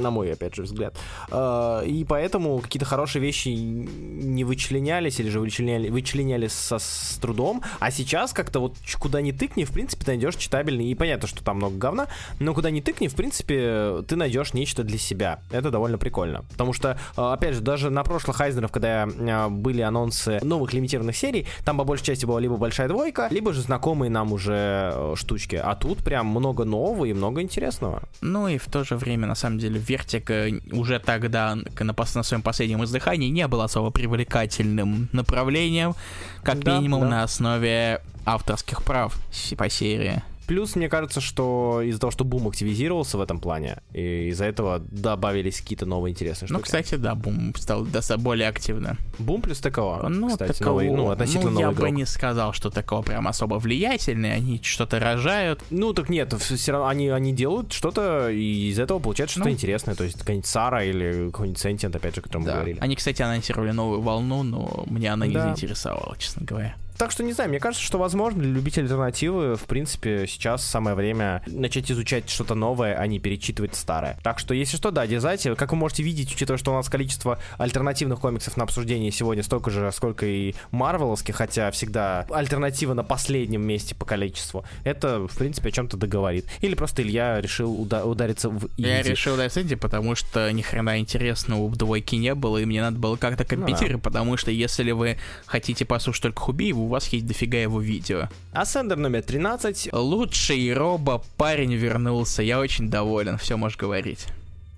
на мой, опять же, взгляд. А, И поэтому какие-то хорошие вещи не вычленялись, или же вычленяли, вычленялись со, с трудом. А сейчас как-то вот куда ни тыкни, в принципе, ты найдешь читабельный. И понятно, что там много говна, но куда ни тыкни, в принципе, ты найдешь нечто для себя. Это довольно прикольно. Потому что, э, опять же, даже на прошлых Айзнеров, когда э, были анонсы новых лимитированных серий, там по большей части была либо большая двойка, либо же знакомые нам уже э, штучки. А тут прям много нового и много интересного. Ну и в то же время, на самом деле, Вертика уже тогда, на, на своем последнем издыхании, не был особо привлекательным направлением, как Да, минимум да. на основе авторских прав по серии. Плюс, мне кажется, что из-за того, что бум активизировался в этом плане, и из-за этого добавились какие-то новые интересные штуки. Ну, кстати, да, Бум стал достаточно более активно. Бум плюс ТКО, Ну, кстати, такого- новый, ну, относительно ну, я новый бы игрок. не сказал, что такого прям особо влиятельный, они что-то рожают. Ну, так нет, все равно они, они делают что-то, и из этого получается что-то Ну. интересное. То есть какая-нибудь Сара или какой-нибудь Сентент, опять же, о котором мы Да. говорили. Они, кстати, анонсировали новую волну, но меня она не Да. заинтересовала, честно говоря. Так что, не знаю, мне кажется, что, возможно, для любителей альтернативы, в принципе, сейчас самое время начать изучать что-то новое, а не перечитывать старое. Так что, если что, да, дерзайте. Как вы можете видеть, учитывая, что у нас количество альтернативных комиксов на обсуждение сегодня столько же, сколько и марвеловских, хотя всегда альтернатива на последнем месте по количеству, это, в принципе, о чем-то договорит. Или просто Илья решил уда- удариться в Я инди. решил дать Инди, потому что ни хрена интересного в двойке не было, и мне надо было как-то Ну компенсировать, потому что если вы хотите послушать только Хубиева, у вас есть дофига его видео. Ассендер номер 13. Лучший робо парень вернулся, я очень доволен, все можешь говорить.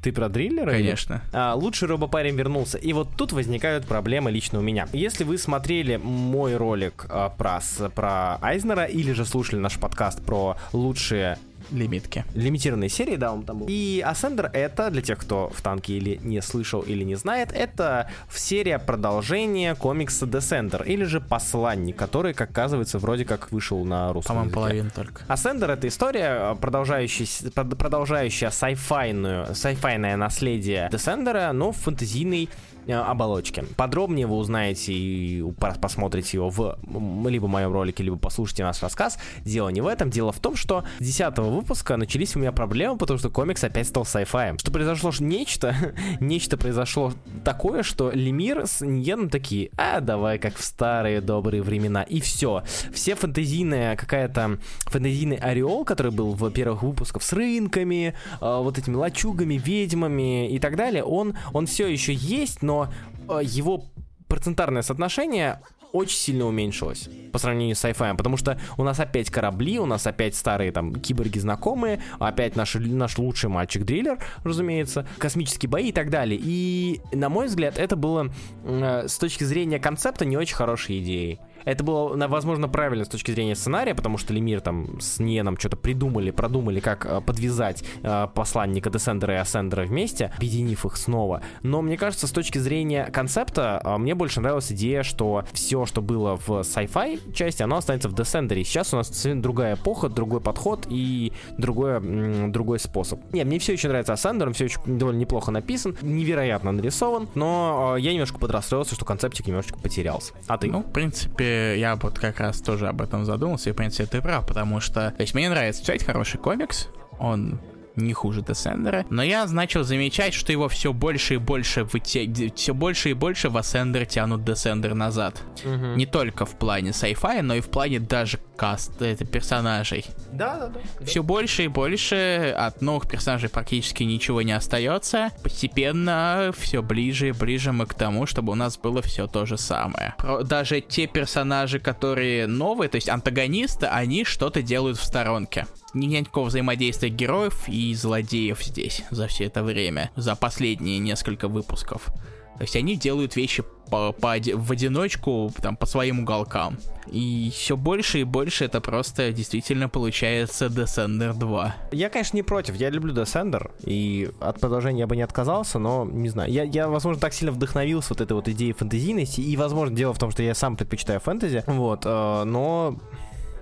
Ты про дриллера? Конечно. А, лучший робопарень вернулся. И вот тут возникают проблемы лично у меня. Если вы смотрели мой ролик а, про, с- про Айзнера или же слушали наш подкаст про лучшие Лимитки. лимитированные серии, да, он там был. И Ascender это, для тех, кто в танке или не слышал, или не знает, это серия продолжения комикса Descender, или же Посланник, который, как оказывается, вроде как вышел на русском По-моему, языке. половину только. Ascender это история, продолжающая, прод- продолжающая сайфайную, сайфайное наследие Descender, но в фэнтезийной э, оболочки. Подробнее вы узнаете и посмотрите его в либо моем ролике, либо послушайте наш рассказ. Дело не в этом, дело в том, что с 10 выпуска начались у меня проблемы, потому что комикс опять стал sci-fi. Что произошло нечто, нечто произошло такое, что Лемир с Ньеном такие, а давай как в старые добрые времена. И все. Все фэнтезийная какая-то фэнтезийный ореол, который был в первых выпусках с рынками, э, вот этими лачугами, ведьмами и так далее, он, он все еще есть, но э, его процентарное соотношение очень сильно уменьшилось по сравнению с sci-fi, потому что у нас опять корабли, у нас опять старые там киборги знакомые, опять наш, наш лучший мальчик-дриллер, разумеется, космические бои и так далее. И, на мой взгляд, это было э, с точки зрения концепта не очень хорошей идеей. Это было, возможно, правильно с точки зрения сценария, потому что Лемир там с Ниеном что-то придумали, продумали, как э, подвязать э, посланника Десендера и Асендера вместе, объединив их снова. Но мне кажется, с точки зрения концепта, э, мне больше нравилась идея, что все, что было в sci-fi части, оно останется в Десендере. Сейчас у нас другая эпоха, другой подход и другой, другой способ. Не, мне все еще нравится Ascender, он все еще довольно неплохо написан, невероятно нарисован, но я немножко подрастроился, что концептик немножечко потерялся. А ты? Ну, в принципе, я вот как раз тоже об этом задумался, и, в принципе, ты прав, потому что... То есть мне нравится читать хороший комикс, он не хуже Descender а. Но я начал замечать, что его все больше и больше выте... все больше и больше в Ascender тянут Descender назад. Угу. Не только в плане sci-fi, но и в плане даже каста персонажей. Да, да, да. Все больше и больше от новых персонажей практически ничего не остается. Постепенно все ближе и ближе мы к тому, чтобы у нас было все то же самое. Даже те персонажи, которые новые, то есть антагонисты, они что-то делают в сторонке никакого взаимодействия героев и злодеев здесь за все это время, за последние несколько выпусков. То есть они делают вещи по, по, в одиночку, там, по своим уголкам. И все больше и больше это просто действительно получается Descender 2. Я, конечно, не против. Я люблю Descender, и от продолжения я бы не отказался, но не знаю. Я, я возможно, так сильно вдохновился вот этой вот идеей фэнтезийности, и, возможно, дело в том, что я сам предпочитаю фэнтези, вот, э, но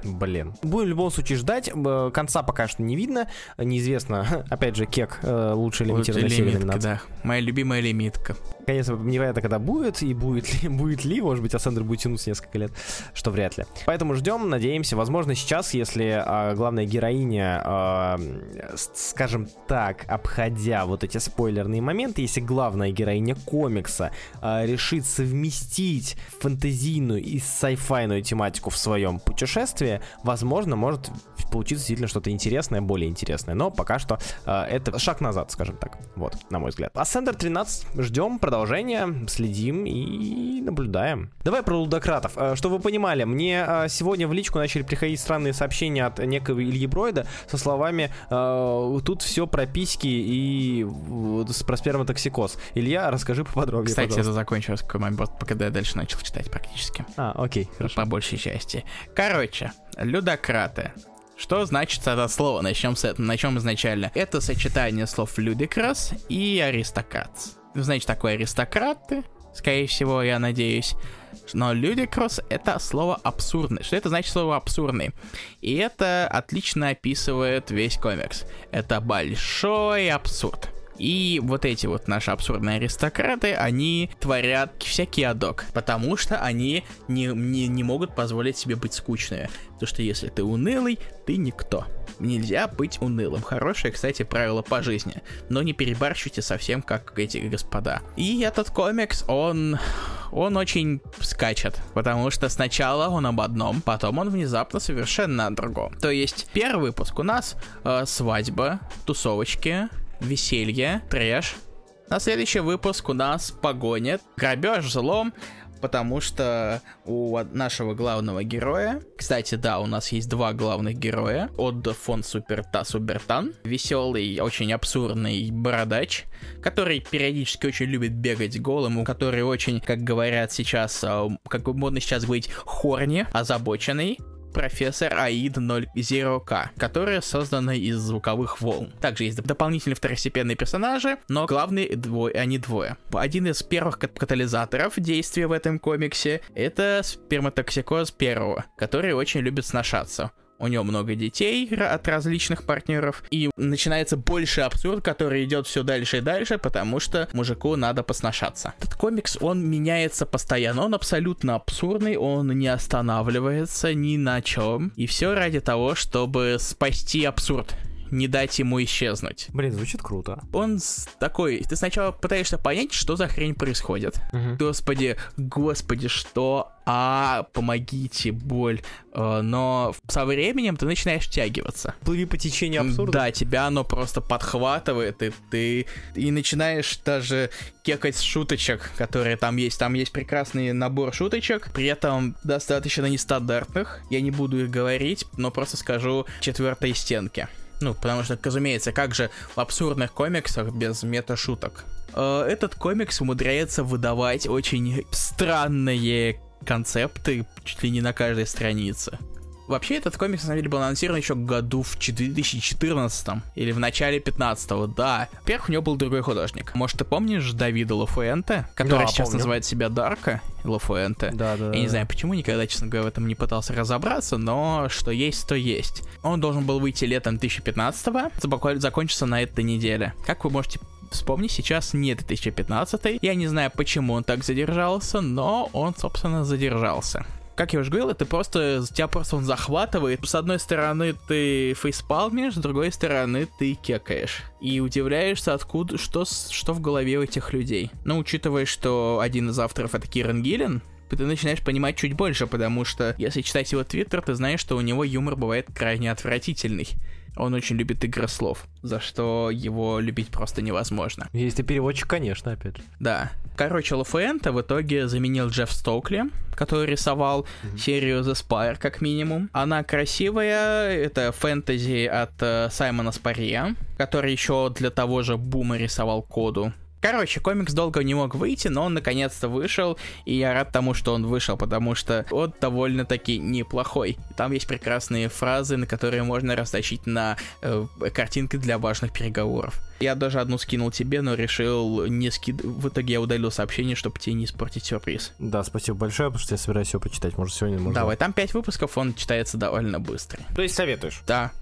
Блин. Будем в любом случае ждать. Конца пока что не видно. Неизвестно, опять же, кек э, лучше лимитированная серия Да, моя любимая лимитка. Конечно, непонятно, когда будет, и будет ли, будет ли, может быть, Ассендер будет тянуться несколько лет, что вряд ли. Поэтому ждем, надеемся, возможно, сейчас, если а, главная героиня, а, скажем так, обходя вот эти спойлерные моменты, если главная героиня комикса а, решит совместить фэнтезийную и сайфайную тематику в своем путешествии, возможно, может получиться действительно что-то интересное, более интересное. Но пока что а, это шаг назад, скажем так. Вот, на мой взгляд. Ассендер 13 ждем, продолжаем продолжение, следим и наблюдаем. Давай про лудократов. Э, Чтобы вы понимали, мне э, сегодня в личку начали приходить странные сообщения от некого Ильи Бройда со словами э, «Тут все про письки и про сперматоксикоз». Илья, расскажи поподробнее, Кстати, пожалуйста. это закончилось, когда я дальше начал читать практически. А, окей, хорошо. По большей части. Короче, людократы. Что значит это слово? Начнем с этого. Начнем изначально. Это сочетание слов ludicrous и аристократ знаете, такое аристократы, скорее всего, я надеюсь. Но ludicrous — это слово абсурдный. Что это значит слово абсурдный? И это отлично описывает весь комикс. Это большой абсурд. И вот эти вот наши абсурдные аристократы, они творят всякий адок, потому что они не, не, не могут позволить себе быть скучными. Потому что если ты унылый, ты никто. Нельзя быть унылым. Хорошее, кстати, правило по жизни. Но не перебарщивайте совсем, как эти господа. И этот комикс, он... Он очень скачет, потому что сначала он об одном, потом он внезапно совершенно о другом. То есть первый выпуск у нас э, свадьба, тусовочки, веселье, трэш. На следующий выпуск у нас погоня, грабеж, взлом, потому что у нашего главного героя, кстати, да, у нас есть два главных героя, от фон Суперта Субертан, веселый, очень абсурдный бородач, который периодически очень любит бегать голым, у который очень, как говорят сейчас, а, как модно сейчас говорить, хорни, озабоченный, профессор Аид 0К, которая создана из звуковых волн. Также есть дополнительные второстепенные персонажи, но главные двое, они двое. Один из первых катализаторов действия в этом комиксе — это сперматоксикоз первого, который очень любит сношаться у него много детей от различных партнеров, и начинается больше абсурд, который идет все дальше и дальше, потому что мужику надо посношаться. Этот комикс, он меняется постоянно, он абсолютно абсурдный, он не останавливается ни на чем, и все ради того, чтобы спасти абсурд не дать ему исчезнуть. Блин, звучит круто. Он такой, ты сначала пытаешься понять, что за хрень происходит. Угу. Господи, господи, что? А, помогите, боль. Э, но со временем ты начинаешь тягиваться. Плыви по течению абсурда. Да, тебя оно просто подхватывает, и ты и начинаешь даже кекать с шуточек, которые там есть. Там есть прекрасный набор шуточек, при этом достаточно нестандартных. Я не буду их говорить, но просто скажу четвертой стенки. Ну, потому что, разумеется, как же в абсурдных комиксах без мета-шуток? Э, этот комикс умудряется выдавать очень странные концепты чуть ли не на каждой странице. Вообще, этот комикс, на самом деле, был анонсирован еще году в 2014 или в начале 15 да. Во-первых, у него был другой художник. Может, ты помнишь Давида Лафуэнте, который да, сейчас помню. называет себя Дарка Лафуэнте? Да, да. Я не знаю, почему, никогда, честно говоря, в этом не пытался разобраться, но что есть, то есть. Он должен был выйти летом 2015 закончится на этой неделе. Как вы можете вспомни, сейчас нет 2015 Я не знаю, почему он так задержался, но он, собственно, задержался как я уже говорил, это просто, тебя просто он захватывает. С одной стороны ты фейспалмишь, с другой стороны ты кекаешь. И удивляешься, откуда, что, что в голове у этих людей. Но учитывая, что один из авторов это Киран Гиллен, ты начинаешь понимать чуть больше, потому что если читать его твиттер, ты знаешь, что у него юмор бывает крайне отвратительный. Он очень любит игры слов, за что его любить просто невозможно. Если переводчик, конечно, опять же. Да. Короче, Лафуэнта в итоге заменил Джефф Стокли, который рисовал mm-hmm. серию The Spire, как минимум. Она красивая, это фэнтези от э, Саймона Спарье, который еще для того же Бума рисовал коду Короче, комикс долго не мог выйти, но он наконец-то вышел, и я рад тому, что он вышел, потому что он довольно-таки неплохой. Там есть прекрасные фразы, на которые можно растащить на э, картинки для важных переговоров. Я даже одну скинул тебе, но решил не скид... В итоге я удалил сообщение, чтобы тебе не испортить сюрприз. Да, спасибо большое, потому что я собираюсь его почитать. Может, сегодня можно. Давай, там 5 выпусков, он читается довольно быстро. То есть советуешь? Да.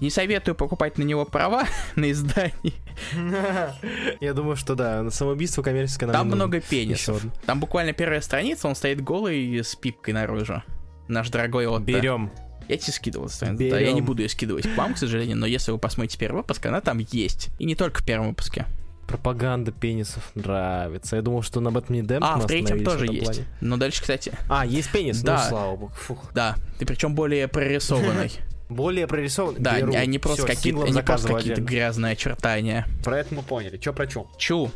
Не советую покупать на него права на издание. Я думаю, что да, самоубийство коммерческое. Там много пенисов. Там буквально первая страница, он стоит голый с пипкой наружу. Наш дорогой Отто. Берем. Я тебе скидывал страницу. Да, я не буду ее скидывать к вам, к сожалению, но если вы посмотрите первый выпуск, она там есть. И не только в первом выпуске. Пропаганда пенисов нравится. Я думал, что на этом не Демп А, в третьем тоже в есть. Плане. Но дальше, кстати... А, есть пенис? Да. Ну, слава богу. Фух. Да, ты причем более прорисованный. Более прорисованный? Да, Беру. а не просто какие-то какие грязные очертания. Про это мы поняли. Чё про чу? Чу.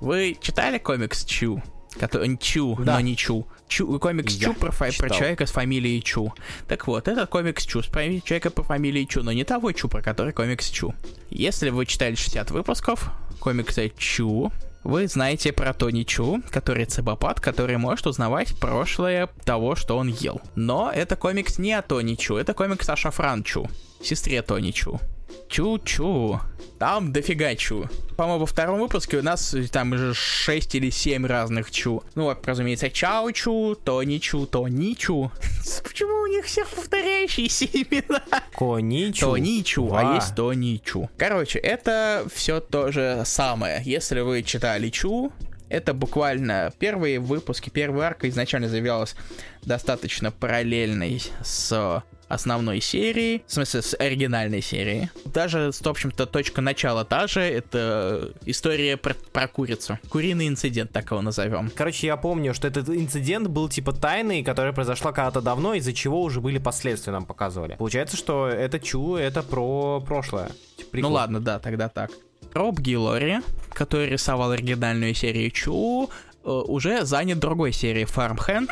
Вы читали комикс Чу? Который Чу, да. но не Чу. Чу, комикс Я Чу про, про человека с фамилией Чу. Так вот, этот комикс Чу с человека по фамилии Чу, но не того Чу, про который комикс Чу. Если вы читали 60 выпусков комикса Чу, вы знаете про Тони Чу, который цебопат, который может узнавать прошлое того, что он ел. Но это комикс не о Тони Чу, это комикс о Шафран Чу, сестре Тони Чу. Чу-чу. Там дофига чу. По-моему, во втором выпуске у нас там уже 6 или 7 разных чу. Ну, вот, разумеется, Чау-чу, Тони-чу, Тони-чу. Почему у них всех повторяющиеся имена? Коничу. Тоничу, а есть Тоничу. Короче, это все то же самое. Если вы читали Чу, это буквально первые выпуски, первая арка изначально заявлялась достаточно параллельной с основной серии, в смысле, с оригинальной серии. Даже, в общем-то, точка начала та же, это история про, про курицу. Куриный инцидент, так его назовем. Короче, я помню, что этот инцидент был типа тайный, который произошла когда-то давно, из-за чего уже были последствия нам показывали. Получается, что это Чу, это про прошлое. Типа, ну ладно, да, тогда так. Роб Гиллори, который рисовал оригинальную серию Чу, э, уже занят другой серией Farmhand,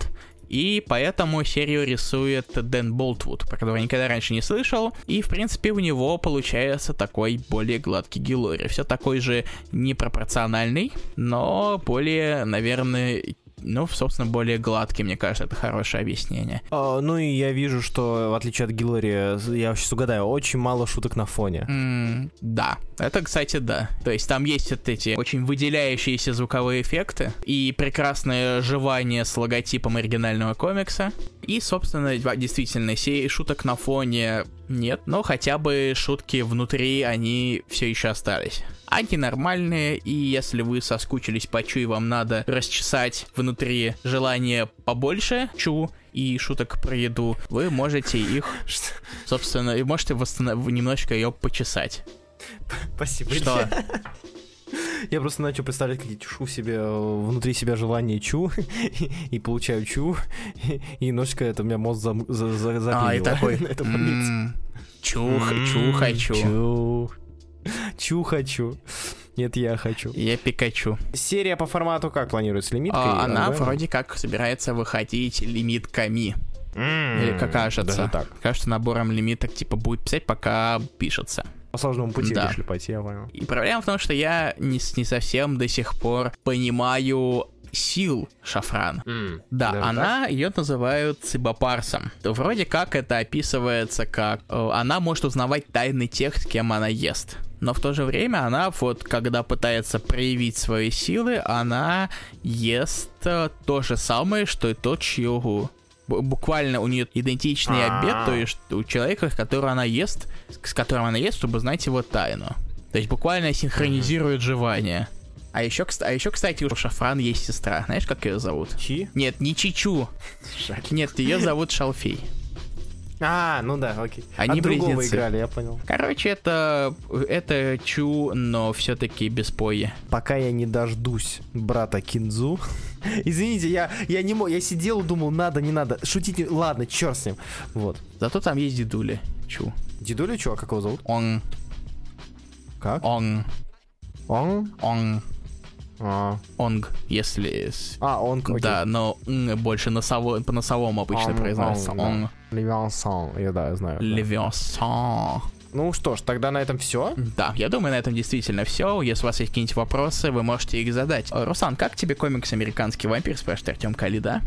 и поэтому серию рисует Дэн Болтвуд, про которого я никогда раньше не слышал, и в принципе у него получается такой более гладкий Гилори, все такой же непропорциональный, но более, наверное, ну, собственно, более гладкий, мне кажется, это хорошее объяснение. А, ну и я вижу, что в отличие от Гиллари, я сейчас угадаю, очень мало шуток на фоне. М, да, это, кстати, да. То есть там есть вот эти очень выделяющиеся звуковые эффекты и прекрасное жевание с логотипом оригинального комикса. И, собственно, действительно, сей шуток на фоне нет, но хотя бы шутки внутри, они все еще остались. Они нормальные, и если вы соскучились по Чу и вам надо расчесать внутри желание побольше Чу и шуток про еду, вы можете их, собственно, и можете восстанов... немножечко ее почесать. Спасибо. Что? Я просто начал представлять, как я чешу себе э, внутри себя желание чу, и, получаю чу, и, немножечко это у меня мозг за, за, за, А, и такой, чу, чу хочу. Чу. Чу хочу. Нет, я хочу. Я Пикачу. Серия по формату как планируется? Лимиткой? А, она ОВМ? вроде как собирается выходить лимитками. М, Или как кажется. Даже так. Кажется, набором лимиток типа будет писать, пока пишется. По сложному пути Да. решили пойти, я понял. И проблема в том, что я не, не совсем до сих пор понимаю сил шафран. Да, Даже она ее называют цибопарсом. Вроде как это описывается как э, она может узнавать тайны тех, с кем она ест. Но в то же время она вот, когда пытается проявить свои силы, она ест э, то же самое, что и тот, чью б- буквально у нее идентичный А. обед, то есть у человека, которого она ест, с которым она ест, чтобы знать его тайну. То есть буквально синхронизирует жевание. А еще, а еще, кстати, у Шафран есть сестра. Знаешь, как ее зовут? Чи? Нет, не Чичу. Нет, ее зовут Шалфей. А, ну да, окей. Они От другого близнецы. играли, я понял. Короче, это, это Чу, но все-таки без пои. Пока я не дождусь брата Кинзу. Извините, я, я не мог, я сидел, думал, надо, не надо. Шутить, не- ладно, черт с ним. Вот. Зато там есть дедули. Чу. Дедуля, чувак, как его зовут? Он, Как? он, Он? он, А, онг, если... а он, окей. Да, но больше носово, по носовому обычно Он, произносится. он, да. Он. Левиансан, я да, я знаю. да. Левиосан. Ну что ж, тогда на этом все. Да, я думаю, на этом действительно все. Если у вас есть какие-нибудь вопросы, вы можете их задать. Э, Руслан, как тебе комикс «Американский вампир»? Спрашивает Артем Калида.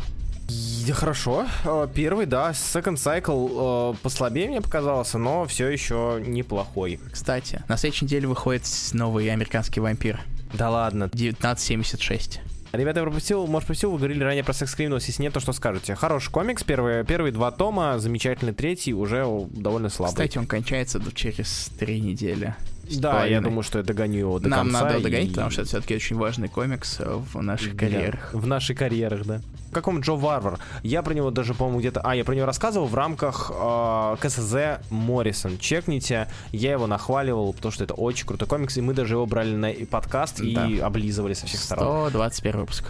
Хорошо. Э, Первый, да, Second Cycle э, послабее мне показался, но все еще неплохой. Кстати, на следующей неделе выходит новый «Американский вампир» Да ладно. 1976. Ребята, я пропустил, может, пропустил, вы говорили ранее про Sex Criminals, если нет, то что скажете? Хороший комикс, первые, первые два тома, замечательный третий, уже довольно слабый. Кстати, он кончается через три недели. Да, я думаю, что я догоню его до Нам конца. надо догонять, и- потому что это все-таки очень важный комикс э, в наших Да, карьерах. В наших карьерах, да. Каком Джо Варвар? Я про него даже, по-моему, где-то... А, я про него рассказывал в рамках э, КСЗ Моррисон. Чекните, я его нахваливал, потому что это очень крутой комикс, и мы даже его брали на подкаст и Да. облизывали со всех сторон. 121 выпуск.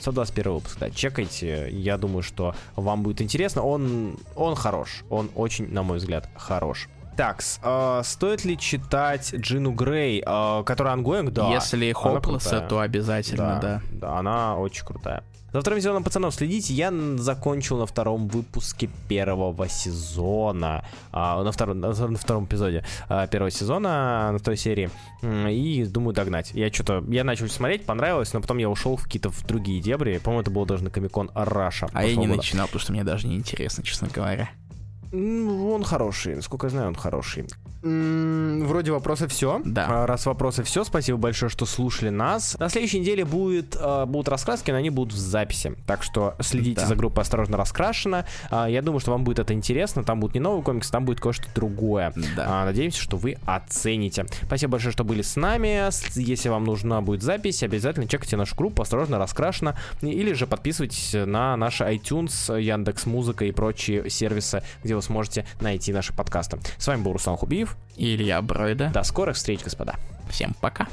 121 выпуск, да, чекайте. Я думаю, что вам будет интересно. Он, он хорош. Он очень, на мой взгляд, хорош. Так, стоит ли читать Джину Грей, э, которая ongoing? Да. Если крутая. то обязательно, да. Да, она очень крутая. За вторым сезоном пацанов следите. Я закончил на втором выпуске первого сезона. а, на, втором, на втором эпизоде а, первого сезона, на второй серии. И думаю догнать. Я что-то. Я начал смотреть, понравилось, но потом я ушел в какие-то в другие дебри. По-моему, это было даже на Comic Con Russia. А я не года. начинал, потому что мне даже не интересно, честно говоря. М, Он хороший, насколько я знаю, он хороший. Вроде вопросы все. Да. Раз вопросы все, спасибо большое, что слушали нас. На следующей неделе будет, э, будут раскраски, но они будут в записи. Так что следите Да. за группой «Осторожно раскрашено». А, Я думаю, что вам будет это интересно. Там будет не новый комикс, там будет кое-что другое. Да. А, Надеемся, что вы оцените. Спасибо большое, что были с нами. Если вам нужна будет запись, обязательно чекайте нашу группу «Осторожно раскрашено». Или же подписывайтесь на наши iTunes, Яндекс Музыка и прочие сервисы, где вы сможете найти наши подкасты. С вами был Руслан Хубиев. И Илья Бройда. До скорых встреч, господа. Всем пока.